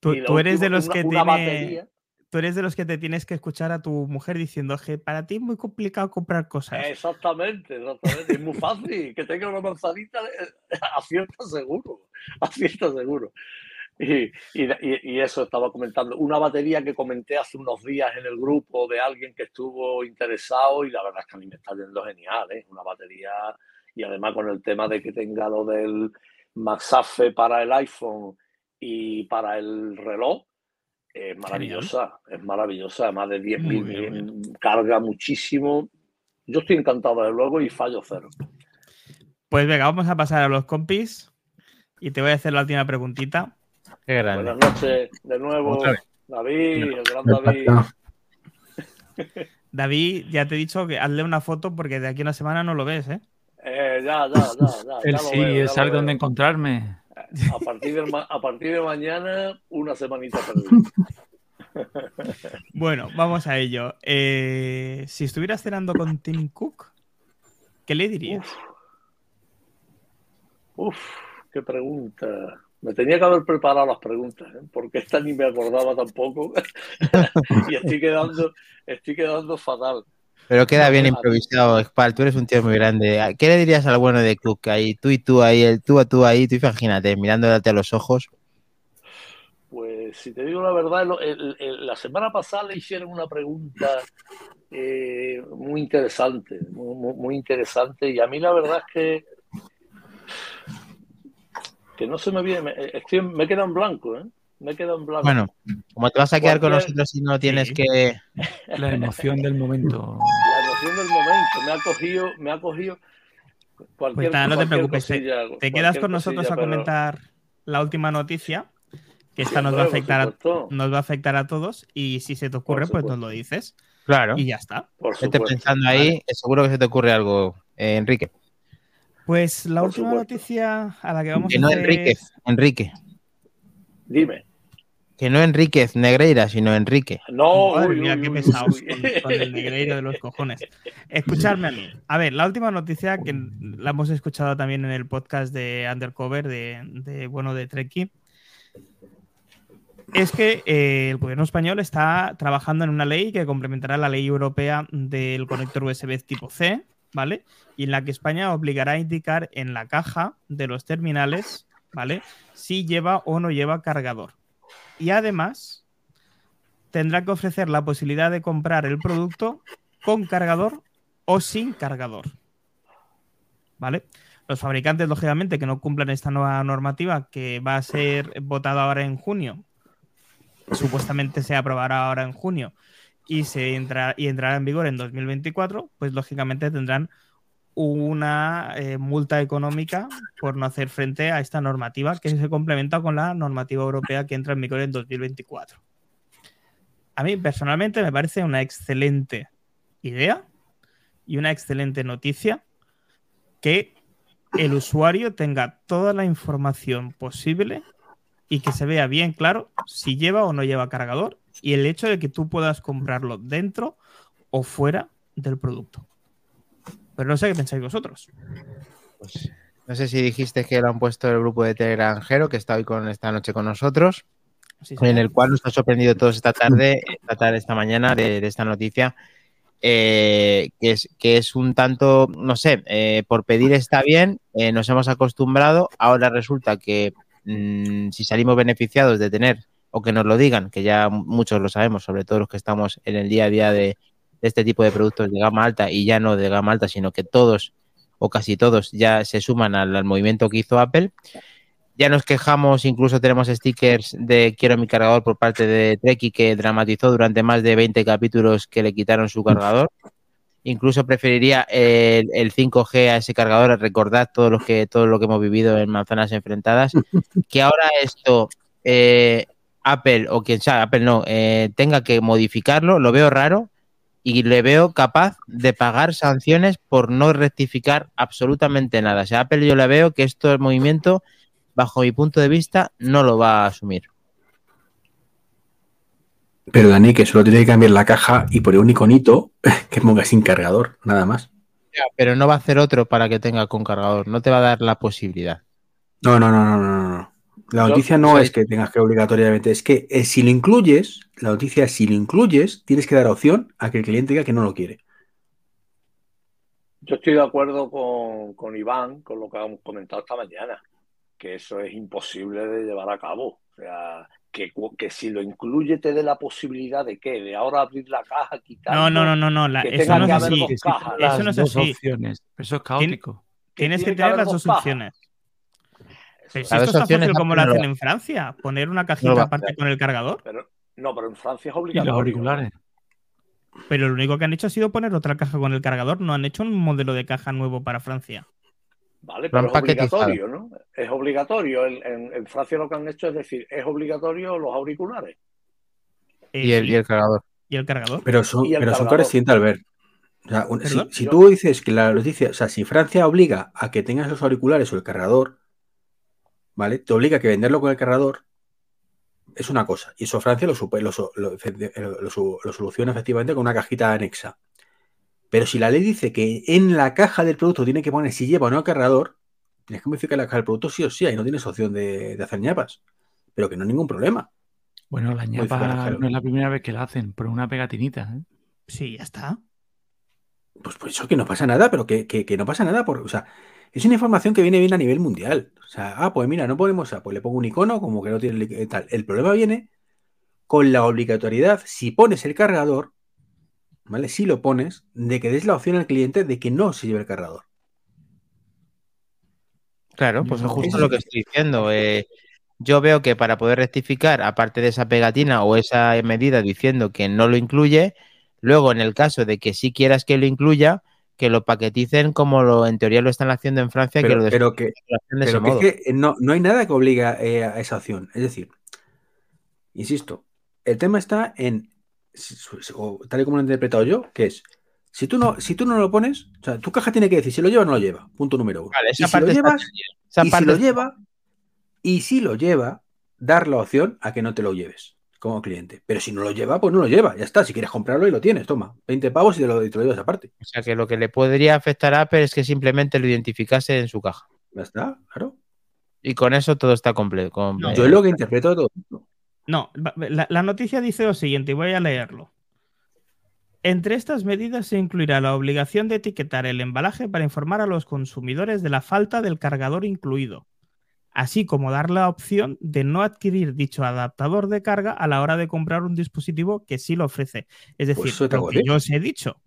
Tú, tú eres de los una- que una tiene, batería, tú eres de los que te tienes que escuchar a tu mujer diciendo que para ti es muy complicado comprar cosas. Exactamente, exactamente. Es muy fácil. Que tenga una manzanita, eh, acierta seguro. Acierta seguro. Y, y, eso estaba comentando. Una batería que comenté hace unos días en el grupo de alguien que estuvo interesado y la verdad es que a mí me está yendo genial. ¿eh? Una batería y además con el tema de que tenga lo del MagSafe para el iPhone y para el reloj. Es maravillosa, es maravillosa, más de 10.000 Muy bien, muy mil, carga muchísimo. Yo estoy encantado desde luego y fallo cero. Pues venga, vamos a pasar a los compis y te voy a hacer la última preguntita. Qué grande. Buenas noches de nuevo. David, el gran David. David, ya te he dicho que hazle una foto porque de aquí a una semana no lo ves, ¿eh? Eh, ya, ya, ya, ya. Él sí, veo, él ya sabe dónde encontrarme. A partir, de, a partir de mañana, una semanita perdida. Bueno, vamos a ello. Eh, si estuvieras cenando con Tim Cook, ¿qué le dirías? Uf, qué pregunta. Me tenía que haber preparado las preguntas, ¿eh? porque esta ni me acordaba tampoco. y estoy quedando, estoy quedando fatal. Pero queda bien improvisado, Spal. Tú eres un tío muy grande. ¿Qué le dirías al bueno de Cook ahí? Tú y tú ahí, el tú a tú ahí, tú imagínate, mirándote a los ojos. Pues si te digo la verdad, lo- el- el- la semana pasada le hicieron una pregunta eh, muy interesante, muy- muy interesante, y a mí la verdad es que que no se me viene, me, estoy, me queda en blanco, ¿eh? Me queda en blanco. Bueno, como te vas a quedar con nosotros y no tienes Sí. que. La emoción del momento. La emoción del momento me ha cogido, me ha cogido cualquier Pues nada, no te preocupes, te- cosilla, Te quedas con nosotros cosilla, a pero- comentar la última noticia, que esta nos va a afectar a, nos va a afectar a todos y si se te ocurre, pues nos lo dices Claro. y ya está. por Vete pensando ahí, eh, seguro que se te ocurre algo, eh, Enrique. Pues la Por última supuesto. noticia a la que vamos Que a no hacer Enrique, Enrique. Dime. Que no Enríquez Negreira, sino Enrique. No, Madre uy, mía, uy, qué uy, uy. con, con el negreiro de los cojones. Escuchadme a mí. A ver, la última noticia que la hemos escuchado también en el podcast de Undercover de, de, bueno de Treki es que eh, el gobierno español está trabajando en una ley que complementará la ley europea del conector USB tipo C, ¿vale? Y en la que España obligará a indicar en la caja de los terminales, ¿vale? Si lleva o no lleva cargador. Y además tendrá que ofrecer la posibilidad de comprar el producto con cargador o sin cargador. ¿Vale? Los fabricantes, lógicamente, que no cumplan esta nueva normativa que va a ser votada ahora en junio, supuestamente se aprobará ahora en junio y, se entra, y entrará en vigor en 2024, pues lógicamente tendrán una eh, multa económica por no hacer frente a esta normativa que se complementa con la normativa europea que entra en vigor en 2024. A mí personalmente me parece una excelente idea y una excelente noticia que el usuario tenga toda la información posible y que se vea bien claro si lleva o no lleva cargador y el hecho de que tú puedas comprarlo dentro o fuera del producto. Pero no sé qué pensáis vosotros. Pues, no sé si dijiste que lo han puesto el grupo de Telegram Jero, que está hoy con esta noche con nosotros, Sí, en el cual nos ha sorprendido todos esta tarde, esta tarde, esta mañana de, de esta noticia, eh, que, es, que es un tanto, no sé, eh, por pedir está bien, eh, nos hemos acostumbrado, ahora resulta que mm, si salimos beneficiados de tener, o que nos lo digan, que ya muchos lo sabemos, sobre todo los que estamos en el día a día de, este tipo de productos de gama alta y ya no de gama alta, sino que todos o casi todos ya se suman al, al movimiento que hizo Apple. ya nos quejamos, incluso tenemos stickers de quiero mi cargador por parte de Treki que dramatizó durante más de 20 capítulos que le quitaron su cargador. Incluso preferiría el, el 5G a ese cargador, recordad todo lo que, todo lo que hemos vivido en manzanas enfrentadas. Que ahora esto, eh, Apple o quien sea, Apple no, eh, tenga que modificarlo, lo veo raro y le veo capaz de pagar sanciones por no rectificar absolutamente nada. O sea, Apple yo le veo que esto movimiento, bajo mi punto de vista, no lo va a asumir. Pero Dani, que solo tiene que cambiar la caja y poner un iconito que ponga sin cargador, nada más. Ya, pero no va a hacer otro para que tenga con cargador, no te va a dar la posibilidad. No, no, no, no, no, no. La noticia no es que tengas que obligatoriamente, es que eh, si lo incluyes, la noticia es si lo incluyes, tienes que dar opción a que el cliente diga que no lo quiere. Yo estoy de acuerdo con, con Iván, con lo que hemos comentado esta mañana, que eso es imposible de llevar a cabo. O sea, que, que si lo incluye te dé la posibilidad de qué, de ahora abrir la caja, quitar. No, no, no, no, no. la- que eso no que es así. Que cajas. Eso no es así. opciones. Eso es caótico. Tienes que tiene que tener las dos opciones. Pero si esto está fácil como lo no hacen en Francia, poner una cajita aparte con el cargador, Pero, no, pero en Francia es Y obligatorio. los auriculares. pero lo único que han hecho ha sido poner otra caja con el cargador, no han hecho un modelo de caja nuevo para Francia. Vale, pero es obligatorio, ¿no? Es obligatorio. En, en- en Francia lo que han hecho es decir, es obligatorio los auriculares. Eh, Y el, y el cargador. y el cargador. Pero son, pero son cargador. carecientes al ver. O sea, un- si, si tú dices que la noticia, o sea, si Francia obliga a que tengas los auriculares o el cargador, ¿vale? Te obliga a que venderlo con el cargador, es una cosa. Y eso Francia lo, supe- lo, so- lo- lo- lo su- lo soluciona efectivamente con una cajita anexa. Pero si la ley dice que en la caja del producto tiene que poner si lleva o no cargador, tienes que modificar la caja del producto sí o sí, ahí no tienes opción de, de hacer ñapas. Pero que no hay ningún problema. Bueno, la el ñapa no es la primera vez que la hacen, pero una pegatinita. ¿eh? Sí, ya está. Pues por eso que no pasa nada, pero que, que- que no pasa nada. Por, o sea, es una información que viene bien a nivel mundial. O sea, ah, pues mira, no ponemos A, pues le pongo un icono como que no tiene eh, tal. El problema viene con la obligatoriedad, si pones el cargador, ¿vale? Si lo pones, de que des la opción al cliente de que no se lleve el cargador. Claro, pues es justo lo que estoy diciendo. eh, yo veo que para poder rectificar, aparte de esa pegatina o esa medida diciendo que no lo incluye, luego en el caso de que sí quieras que lo incluya, que lo paqueticen como lo en teoría lo están haciendo en Francia, que Pero, lo pero que, de ese pero que es que no, no hay nada que obliga eh, a esa opción. Es decir, insisto, el tema está en, o tal y como lo he interpretado yo, que es, si tú no, si tú no lo pones, o sea, tu caja tiene que decir si lo lleva o no lo lleva. Punto número uno. Vale, y esa si lo parte llevas, bien. Esa y si lo lleva, y si lo lleva, dar la opción a que no te lo lleves como cliente. Pero si no lo lleva, pues no lo lleva. Ya está. Si quieres comprarlo y lo tienes, toma. 20 pavos y te lo, y te lo llevas aparte. O sea que lo que le podría afectar a Apple es que simplemente lo identificase en su caja. Ya está, claro. Y con eso todo está completo. No, Yo es lo que interpreto de todo esto. No, la, la noticia dice lo siguiente, y voy a leerlo. Entre estas medidas se incluirá la obligación de etiquetar el embalaje para informar a los consumidores de la falta del cargador incluido, así como dar la opción de no adquirir dicho adaptador de carga a la hora de comprar un dispositivo que sí lo ofrece. Es decir, Pues te lo que decir. yo os he dicho.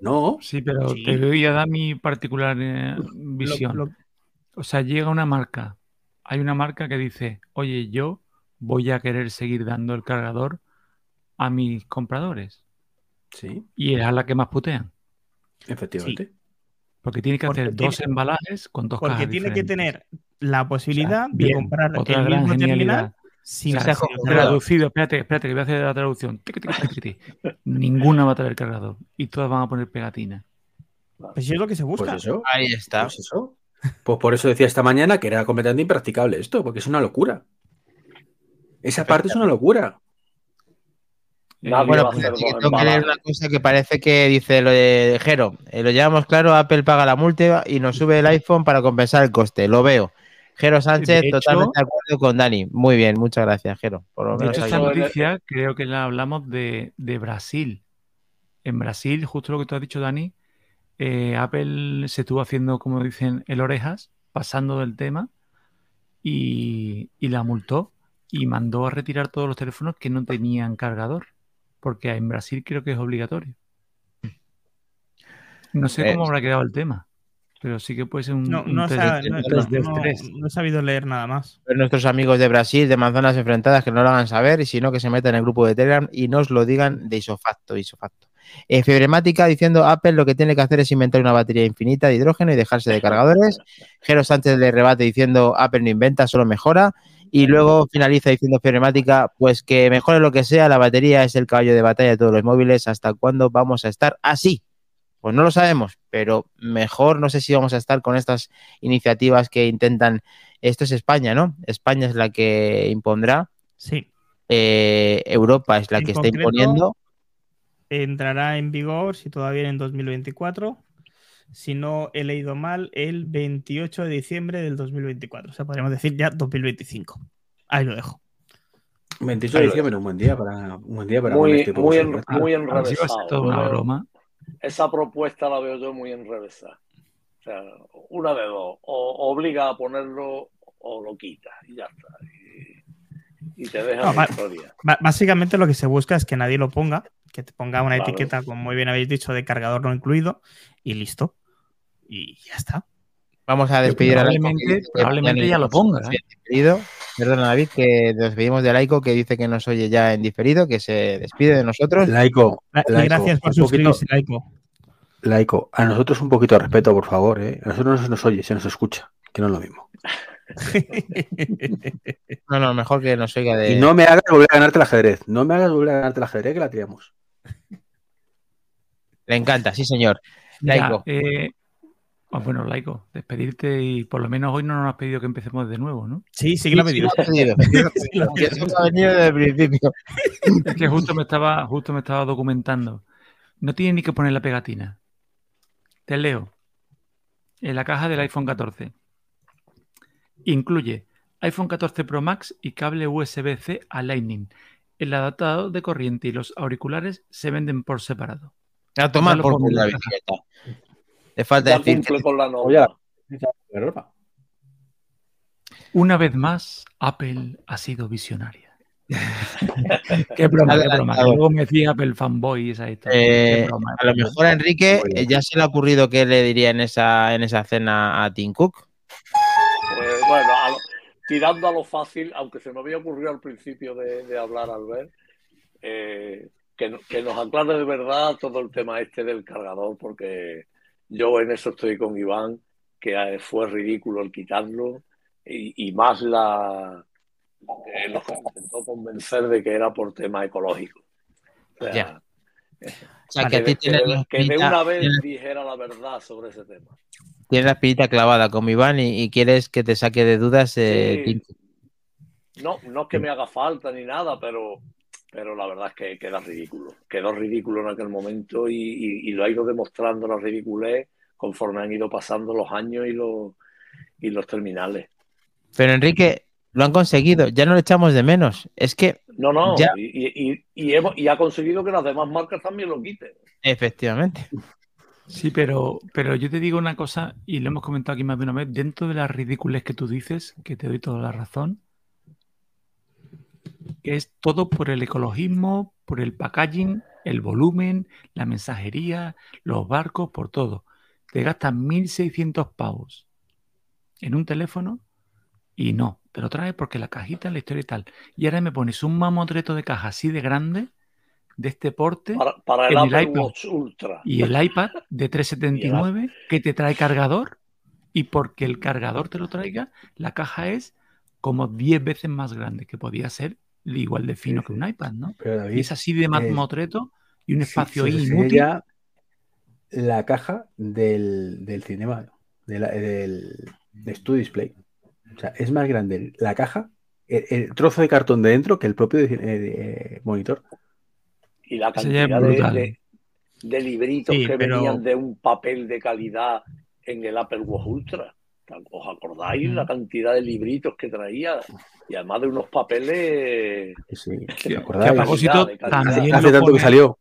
No, Sí, pero Sí. te voy a dar mi particular eh, visión. lo- O sea, llega una marca. Hay una marca que dice, oye, yo voy a querer seguir dando el cargador a mis compradores. sí, Y es a la que más putean. efectivamente. Porque tiene que Porque hacer tiene- dos embalajes con dos porque cajas tiene que tener la posibilidad de bien, comprar otra el gran mismo terminal genialidad. sin O sea, traducido, espérate, espérate, que voy a hacer la traducción. Ninguna va a traer cargador. Y todas van a poner pegatina. Pues es lo que se busca. Pues eso. Ahí está. Pues eso. Pues por eso decía esta mañana que era completamente impracticable esto, porque es una locura. Esa parte es una locura. Nadie Bueno, pues tengo que leer una cosa que parece que dice lo de Jero. eh, lo llevamos claro, Apple paga la multa y nos sube el iPhone para compensar el coste. Lo veo. Jero Sánchez, De hecho- totalmente de acuerdo con Dani. Muy bien, muchas gracias, Jero. Por lo De hecho, esta noticia creo que la hablamos de, de Brasil. En Brasil, justo lo que tú has dicho, Dani, eh, Apple se estuvo haciendo, como dicen, el orejas, pasando del tema, y, y la multó y mandó a retirar todos los teléfonos que no tenían cargador, porque en Brasil creo que es obligatorio. No sé Eh, cómo habrá quedado el tema. Pero sí que puede ser un, No, un no, test sa- de- no- no- estrés. no he sabido leer nada más. Ver nuestros amigos de Brasil, de Manzanas Enfrentadas, que no lo hagan saber, y si no, que se metan en el grupo de Telegram y nos lo digan de isofacto, isofacto. Eh, Fibremática diciendo Apple lo que tiene que hacer es inventar una batería infinita de hidrógeno y dejarse de cargadores. Jero Sánchez le rebate diciendo Apple no inventa, solo mejora. Y luego finaliza diciendo Fibremática, pues que mejore lo que sea, la batería es el caballo de batalla de todos los móviles. ¿Hasta cuándo vamos a estar así? Pues no lo sabemos, pero mejor no sé si vamos a estar con estas iniciativas que intentan. Esto es España, ¿no? España es la que impondrá, Sí, eh, Europa es la En que está imponiendo. entrará en vigor, si todavía en 2024. Si no he leído mal, el 28 de diciembre del 2024. O sea, podríamos decir ya 2025. Ahí lo dejo. 28 de diciembre, un buen día para un buen día para Muy- este muy en- muy a ver si va a ser enrevesado, una broma. Esa propuesta la veo yo muy enrevesada. O sea, una de dos. O obliga a ponerlo o lo quita y ya está. Y, y te deja No, historia. Básicamente lo que se busca es que nadie lo ponga, que te ponga una Claro. etiqueta, como muy bien habéis dicho, de cargador no incluido y listo. Y ya está. Vamos a despedir a probablemente- que probablemente ya lo ponga, ¿eh? Perdona, David, que nos despedimos de Laico, que dice que nos oye ya en diferido, que se despide de nosotros. Laico, gracias por poquito- suscribirse, Laico. Laico, a nosotros un poquito de respeto, por favor, ¿eh? A nosotros no se nos oye, se nos escucha, que no es lo mismo. No, no, mejor que nos oiga de. Y no me hagas volver a ganarte el ajedrez. No me hagas volver a ganarte el ajedrez, que la tiramos. Le encanta, sí, señor. Ya, Laico. eh, ah, bueno, Laico, despedirte y por lo menos hoy no nos has pedido que empecemos de nuevo, ¿no? sí, sí que lo ha pedido. Desde el principio. Es que justo me estaba, justo me estaba documentando. No tiene ni que poner la pegatina. Te leo. En la caja del iPhone 14. Incluye iPhone 14 Pro Max y cable USB-C a Lightning. El adaptador de corriente y los auriculares se venden por separado. A tomar por la bicicleta. Falta Ya decir. cumple con la norma. Oye, Una vez más, Apple ha sido visionaria. qué broma, qué. Luego me decía Apple fanboy esa historia. Eh, Qué broma. a lo mejor a Enrique eh, ya se le ha ocurrido qué le diría en esa, en esa cena a Tim Cook. Pues, bueno, a lo- tirando a lo fácil, aunque se me había ocurrido al principio de, de hablar, Albert, eh, que, que nos aclare de verdad todo el tema este del cargador, porque yo en eso estoy con Iván, que fue ridículo el quitarlo, y, y más la eh, los intentó convencer de que era por tema ecológico. O sea, Ya. O sea, que de- que que una vez tienes- dijera la verdad sobre ese tema. tienes la espinita clavada con Iván y, y quieres que te saque de dudas eh, Sí. No, no es que me haga falta ni nada, pero, pero la verdad es que queda ridículo. Quedó ridículo en aquel momento y, y- y lo ha ido demostrando la ridiculez conforme han ido pasando los años y los, y los terminales. Pero Enrique, lo han conseguido, ya no le echamos de menos. Es que, No, no, Ya. y, y- y hemos, y ha conseguido que las demás marcas también lo quiten. efectivamente, Sí, pero, pero yo te digo una cosa, y lo hemos comentado aquí más de una vez, dentro de las ridículas que tú dices, que te doy toda la razón, que es todo por el ecologismo, por el packaging, el volumen, la mensajería, los barcos, por todo. Te gastas 1.600 pavos en un teléfono y no, te lo traes porque la cajita, la historia y tal. Y ahora me pones un mamotreto de caja así de grande, de este porte, Para, para el En el Apple iPad. Watch Ultra. y el iPad de 379 que te trae cargador y porque el cargador te lo traiga, la caja es como 10 veces más grande, que podía ser igual de fino Sí, que un iPad, ¿no? Pero Y es así de mamotreto y un espacio si inútil. la caja del, del cinema, de la- del de Studio Display. O sea, es más grande la caja, el, el trozo de cartón de dentro que el propio eh, eh, monitor. Y la cantidad de, de- de libritos Sí, que pero- venían de un papel de calidad en el Apple Watch Ultra. ¿Os acordáis Mm. la cantidad de libritos que traía? Y además de unos papeles. Sí, Que, ¿te que a acordáis? propósito, también Hace lo, tanto que salió.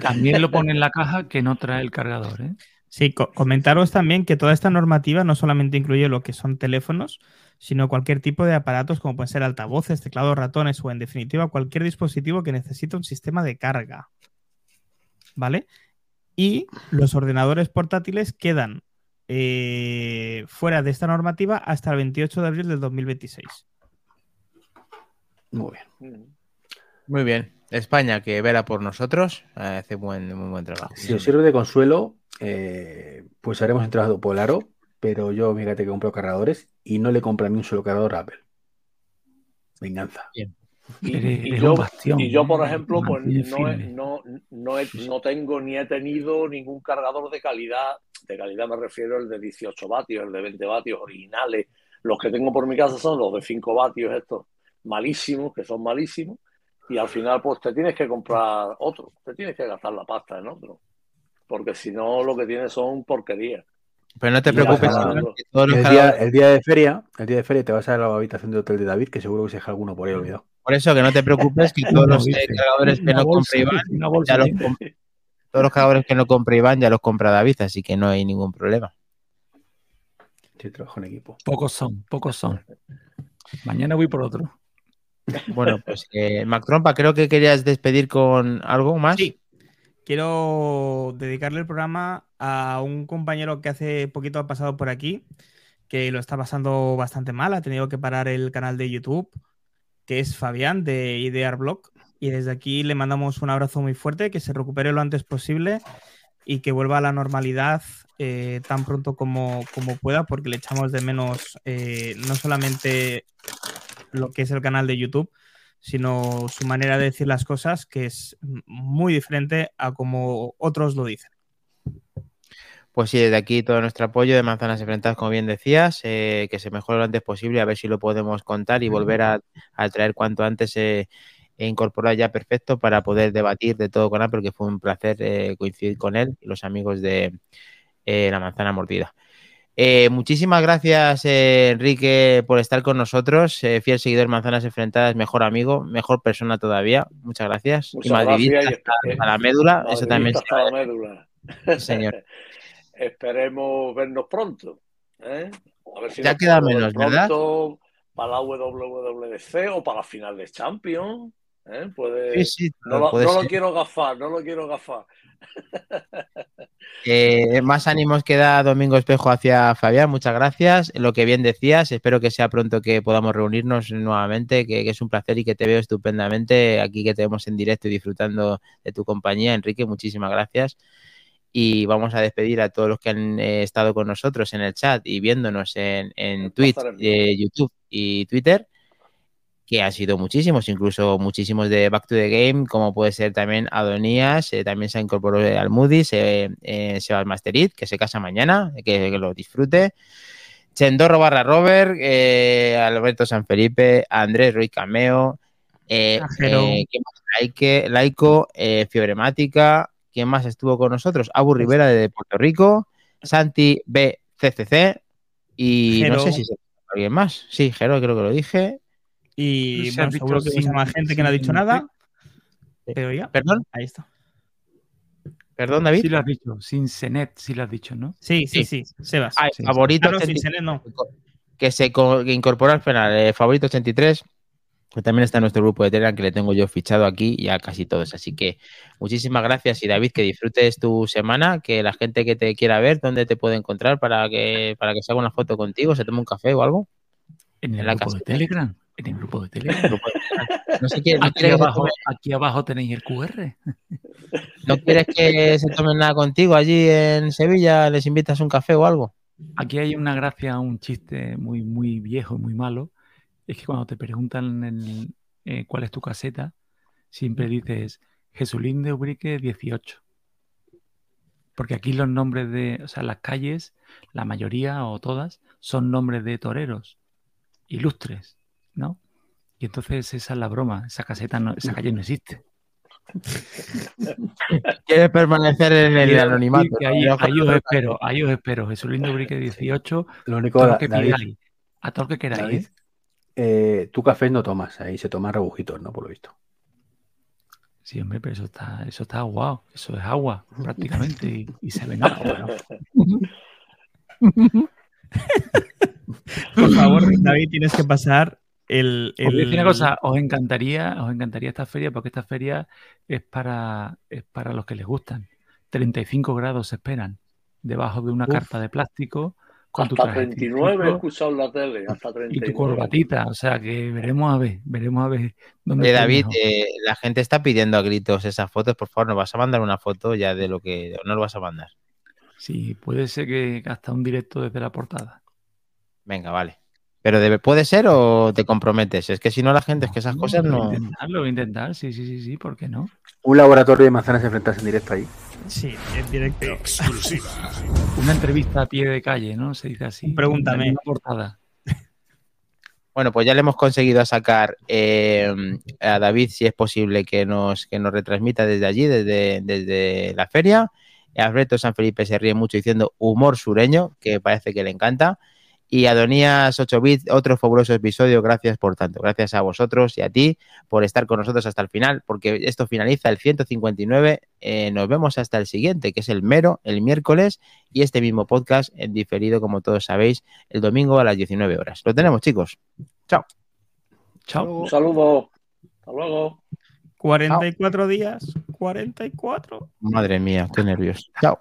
también lo pone en la caja que no trae el cargador. ¿eh? Sí, co- comentaros también que toda esta normativa no solamente incluye lo que son teléfonos, sino cualquier tipo de aparatos como pueden ser altavoces, teclados, ratones o en definitiva cualquier dispositivo que necesite un sistema de carga. ¿Vale? Y los ordenadores portátiles quedan eh, fuera de esta normativa hasta el 28 de abril del 2026. Muy bien. Muy bien. España, que vela por nosotros, hace buen, muy buen trabajo. Si os sirve de consuelo, eh, pues haremos un trabajo polaro, pero yo, fíjate que compro cargadores y no le compro ni un solo cargador a Apple. Venganza. Y, yo, un bastión, y yo, ¿eh? por ejemplo, pues no, no, no, he- no tengo ni he tenido ningún cargador de calidad. De calidad me refiero el de 18 vatios, el de 20 vatios originales. Los que tengo por mi casa son los de 5 vatios, estos malísimos, que son malísimos. Y al final, pues te tienes que comprar otro, te tienes que gastar la pasta en otro. Porque si no, lo que tienes son porquerías. Pero no te preocupes, El día, el día de feria, el día de feria te vas a la habitación de hotel de David, que seguro que se deja alguno por ahí olvidado. por eso que no te preocupes, que todos los cargadores que no compre Iván, ya los todos los cargadores que no compre Iván ya los compra David, así que no hay ningún problema. Sí, trabajo en equipo. Pocos son, pocos son. Mañana voy por otro. Bueno, pues eh, Mac Trompa, creo que querías despedir con algo más. Sí. Quiero dedicarle el programa a un compañero que hace poquito ha pasado por aquí, que lo está pasando bastante mal, ha tenido que parar el canal de YouTube, que es Fabián de Idear Blog. Y desde aquí le mandamos un abrazo muy fuerte, que se recupere lo antes posible y que vuelva a la normalidad eh, tan pronto como, como pueda, porque le echamos de menos eh, no solamente lo que es el canal de YouTube, sino su manera de decir las cosas, que es muy diferente a como otros lo dicen. Pues sí, desde aquí todo nuestro apoyo de Manzanas Enfrentadas, como bien decías, eh, que se mejore lo antes posible, a ver si lo podemos contar y volver a, a traer cuanto antes eh, e incorporar ya perfecto para poder debatir de todo con Apple, que fue un placer eh, coincidir con él y los amigos de eh, La Manzana Mordida. Eh, muchísimas gracias, Enrique, por estar con nosotros. fiel seguidor de Manzanas Enfrentadas, mejor amigo, mejor persona todavía. Muchas gracias. Muchas y madridista gracias y- hasta, a la médula, eso también hasta la médula. Sí, señor. Esperemos vernos pronto. A ver si Ya queda menos, ¿verdad? Para la WWDC o para la final de Champions. ¿Eh? Puede... Sí, sí, No, lo, no quiero gafar, no lo quiero gafar. Eh, más ánimos que da Domingo Espejo hacia Fabián, muchas gracias. Lo que bien decías, espero que sea pronto que podamos reunirnos nuevamente, que, que es un placer y que te veo estupendamente aquí que te vemos en directo y disfrutando de tu compañía. Enrique, muchísimas gracias. Y vamos a despedir a todos los que han eh, estado con nosotros en el chat y viéndonos en, en Twitch, eh, YouTube y Twitter, que han sido muchísimos, incluso muchísimos de Back to the Game, como puede ser también Adonías, eh, también se incorporó al Moody's, eh, eh, Sebas Masterit, que se casa mañana, que, que lo disfrute. Chendorro barra Robert, eh, Alberto San Felipe, Andrés Ruiz Cameo, eh, Laico, eh, Fiebremática, ¿quién más estuvo con nosotros? Abu Rivera de Puerto Rico, Santi BCCC y no sé si se alguien más. Sí, Jero, creo que lo dije. Y Se ha bueno, visto seguro que sin- mucha más gente que no ha dicho sin- nada, pero ya, Perdón, ahí está. perdón, David. Sí lo has dicho, sin Senet, sí lo has dicho, ¿no? Sí, sí, sí, Sebas. Ah, Sí. favorito Ah, no, sin 83, Senet no. que se que incorporó al final, eh, favorito 83, que también está en nuestro grupo de Telegram, que le tengo yo fichado aquí y a casi todos. Así que muchísimas gracias y David, que disfrutes tu semana, que la gente que te quiera ver, ¿dónde te puede encontrar para que, para que se haga una foto contigo, se tome un café o algo? En el En la grupo casa. de Telegram. En el grupo de Telegram. No sé qué, no Aquí quiere que se abajo, tome- aquí abajo tenéis el QR. ¿No quieres que se tomen nada contigo allí en Sevilla? ¿Les invitas un café o algo? Aquí hay una gracia, un chiste muy, muy viejo y muy malo. Es que cuando te preguntan el, eh, cuál es tu caseta, siempre dices Jesulín de Ubrique 18. Porque aquí los nombres de, o sea, las calles, la mayoría o todas, son nombres de toreros ilustres, ¿no? Y entonces esa es la broma, esa caseta, no, esa calle no existe. ¿Quieres permanecer en el Y- anonimato? ahí, os espero, ahí os espero. Jesulín de Ubrique 18, Lo único, todo lo que David, pidáis, a todo lo que queráis. David, ¿eh? tú café no tomas, ahí se toman rebujitos, ¿no? Por lo visto. Sí, hombre, pero eso está, eso está guau. Eso es agua, prácticamente, y, y se ven agua. bueno. Por favor, David, tienes que pasar el. Os voy a decir una cosa, os encantaría, os encantaría esta feria, porque esta feria es para, es para los que les gustan. 35 grados se esperan. debajo de una Uf. carpa de plástico. Con tu Hasta traje 39 he escuchado en la tele, hasta y 39. tu corbatita. O sea que veremos a ver, veremos a ver dónde David, eh, la gente está pidiendo a gritos esas fotos. Por favor, ¿nos vas a mandar una foto ya de lo que no lo vas a mandar? Sí, puede ser que hasta un directo desde la portada. Venga, vale. Pero debe, ¿puede ser o te comprometes? Es que si no, la gente es que esas cosas Lo no. voy a intentar, lo voy a intentar, sí, sí, sí, sí, ¿por qué no? Un laboratorio de manzanas enfrentarse en directo ahí. Sí, en directo. Exclusiva. Una entrevista a pie de calle, ¿no? Se dice así. Pregúntame. Una portada. Bueno, pues ya le hemos conseguido sacar eh, a David, si es posible, que nos, que nos retransmita desde allí, desde, desde la feria. Alberto San Felipe se ríe mucho diciendo humor sureño, que parece que le encanta. Y Adonías 8 bits, otro fabuloso episodio. Gracias por tanto. Gracias a vosotros y a ti por estar con nosotros hasta el final, porque esto finaliza el 159. Eh, nos vemos hasta el siguiente, que es el mero, el miércoles, y este mismo podcast en diferido, como todos sabéis, el domingo a las 19 horas. Lo tenemos, chicos. Chao. Un saludo. Hasta luego. 44 días. 44. Madre mía, estoy nervioso. Chao.